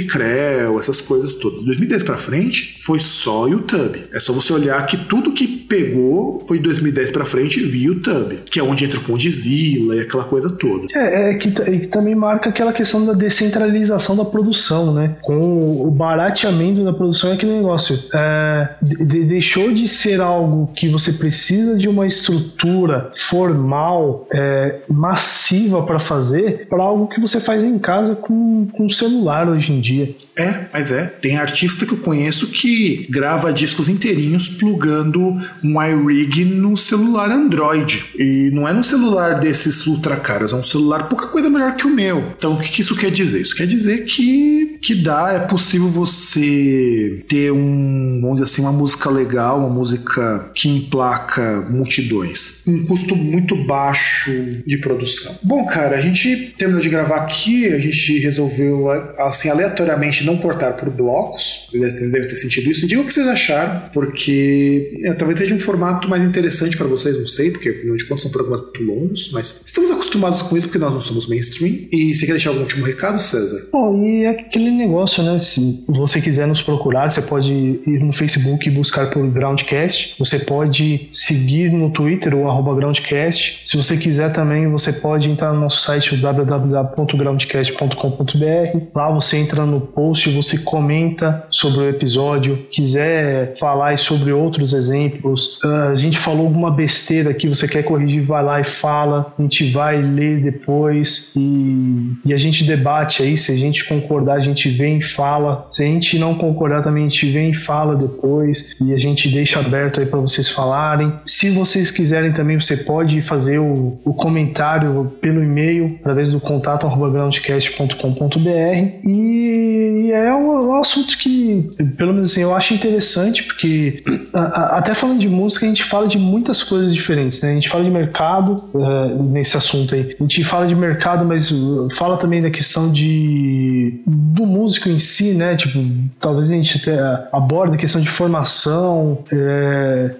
Speaker 1: Creu, essas coisas todas. De 2010 para frente foi só YouTube. É só você olhar que tudo que pegou foi de 2010 para frente via YouTube, que é onde entra o Condzilla e aquela coisa toda.
Speaker 2: É, é que, é que também marca aquela questão da descentralização da produção, né? Com o barateamento da produção é aquele negócio. É, de, deixou de ser algo que você precisa de uma estrutura formal, é, massiva para fazer, para algo que você faz em casa com, com celular hoje em dia.
Speaker 1: É, mas é. Tem artista que eu conheço que grava discos inteirinhos plugando um iRig no celular Android. E não é num celular desses ultra caros, é um celular pouca coisa melhor que o meu. Então o que isso quer dizer? Isso quer dizer que, que dá, é possível você ter um, vamos dizer assim, uma música legal, uma música que emplaca multidões. Um custo muito baixo de produção. Bom, cara, a gente terminou de gravar aqui, a gente resolveu, assim, aleatoriamente não cortar por blocos. Vocês devem ter sentido isso. Diga o que vocês acharam, porque é, talvez seja um formato mais interessante para vocês, não sei, porque afinal de contas são programas muito longos, mas estamos acostumados com isso porque nós não somos mainstream. E você quer deixar algum último recado, César?
Speaker 2: Bom, e é aquele negócio, né? Se você quiser nos procurar, você pode ir no Facebook e buscar por Groundcast. Você pode seguir no Twitter o arroba Groundcast. Se você quiser também, você pode entrar no nosso site www.groundcast.com.br. Lá você entra no post, você comenta sobre o episódio, quiser falar sobre outros exemplos Uh, a gente falou alguma besteira aqui, você quer corrigir, vai lá e fala. A gente vai ler depois e, e a gente debate aí. Se a gente concordar, a gente vem e fala. Se a gente não concordar, também a gente vem e fala depois. E a gente deixa aberto aí para vocês falarem. Se vocês quiserem também, você pode fazer o, o comentário pelo e-mail, através do contato groundcast.com.br. E é um, um, assunto que, pelo menos assim, eu acho interessante, porque a, a, até falando de música, a gente fala de muitas coisas diferentes, né? A gente fala de mercado uh, nesse assunto aí. A gente fala de mercado, mas fala também da questão de do músico em si, né? Tipo, talvez a gente até aborda a questão de formação, é,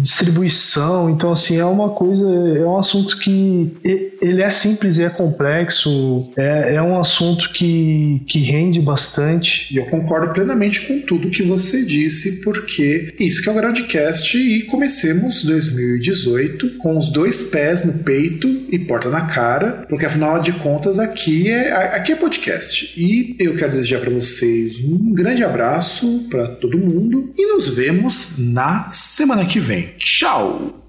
Speaker 2: distribuição. Então, assim, é uma coisa, é um assunto que ele é simples e é complexo, é, é um assunto que, que rende bastante.
Speaker 1: E eu concordo plenamente com tudo que você disse, porque isso que é o Groundcast e comecemos 2018 com os dois pés no peito e porta na cara, porque afinal de contas aqui é, aqui é podcast. E eu quero desejar para vocês um grande abraço para todo mundo e nos vemos na semana que vem. Tchau!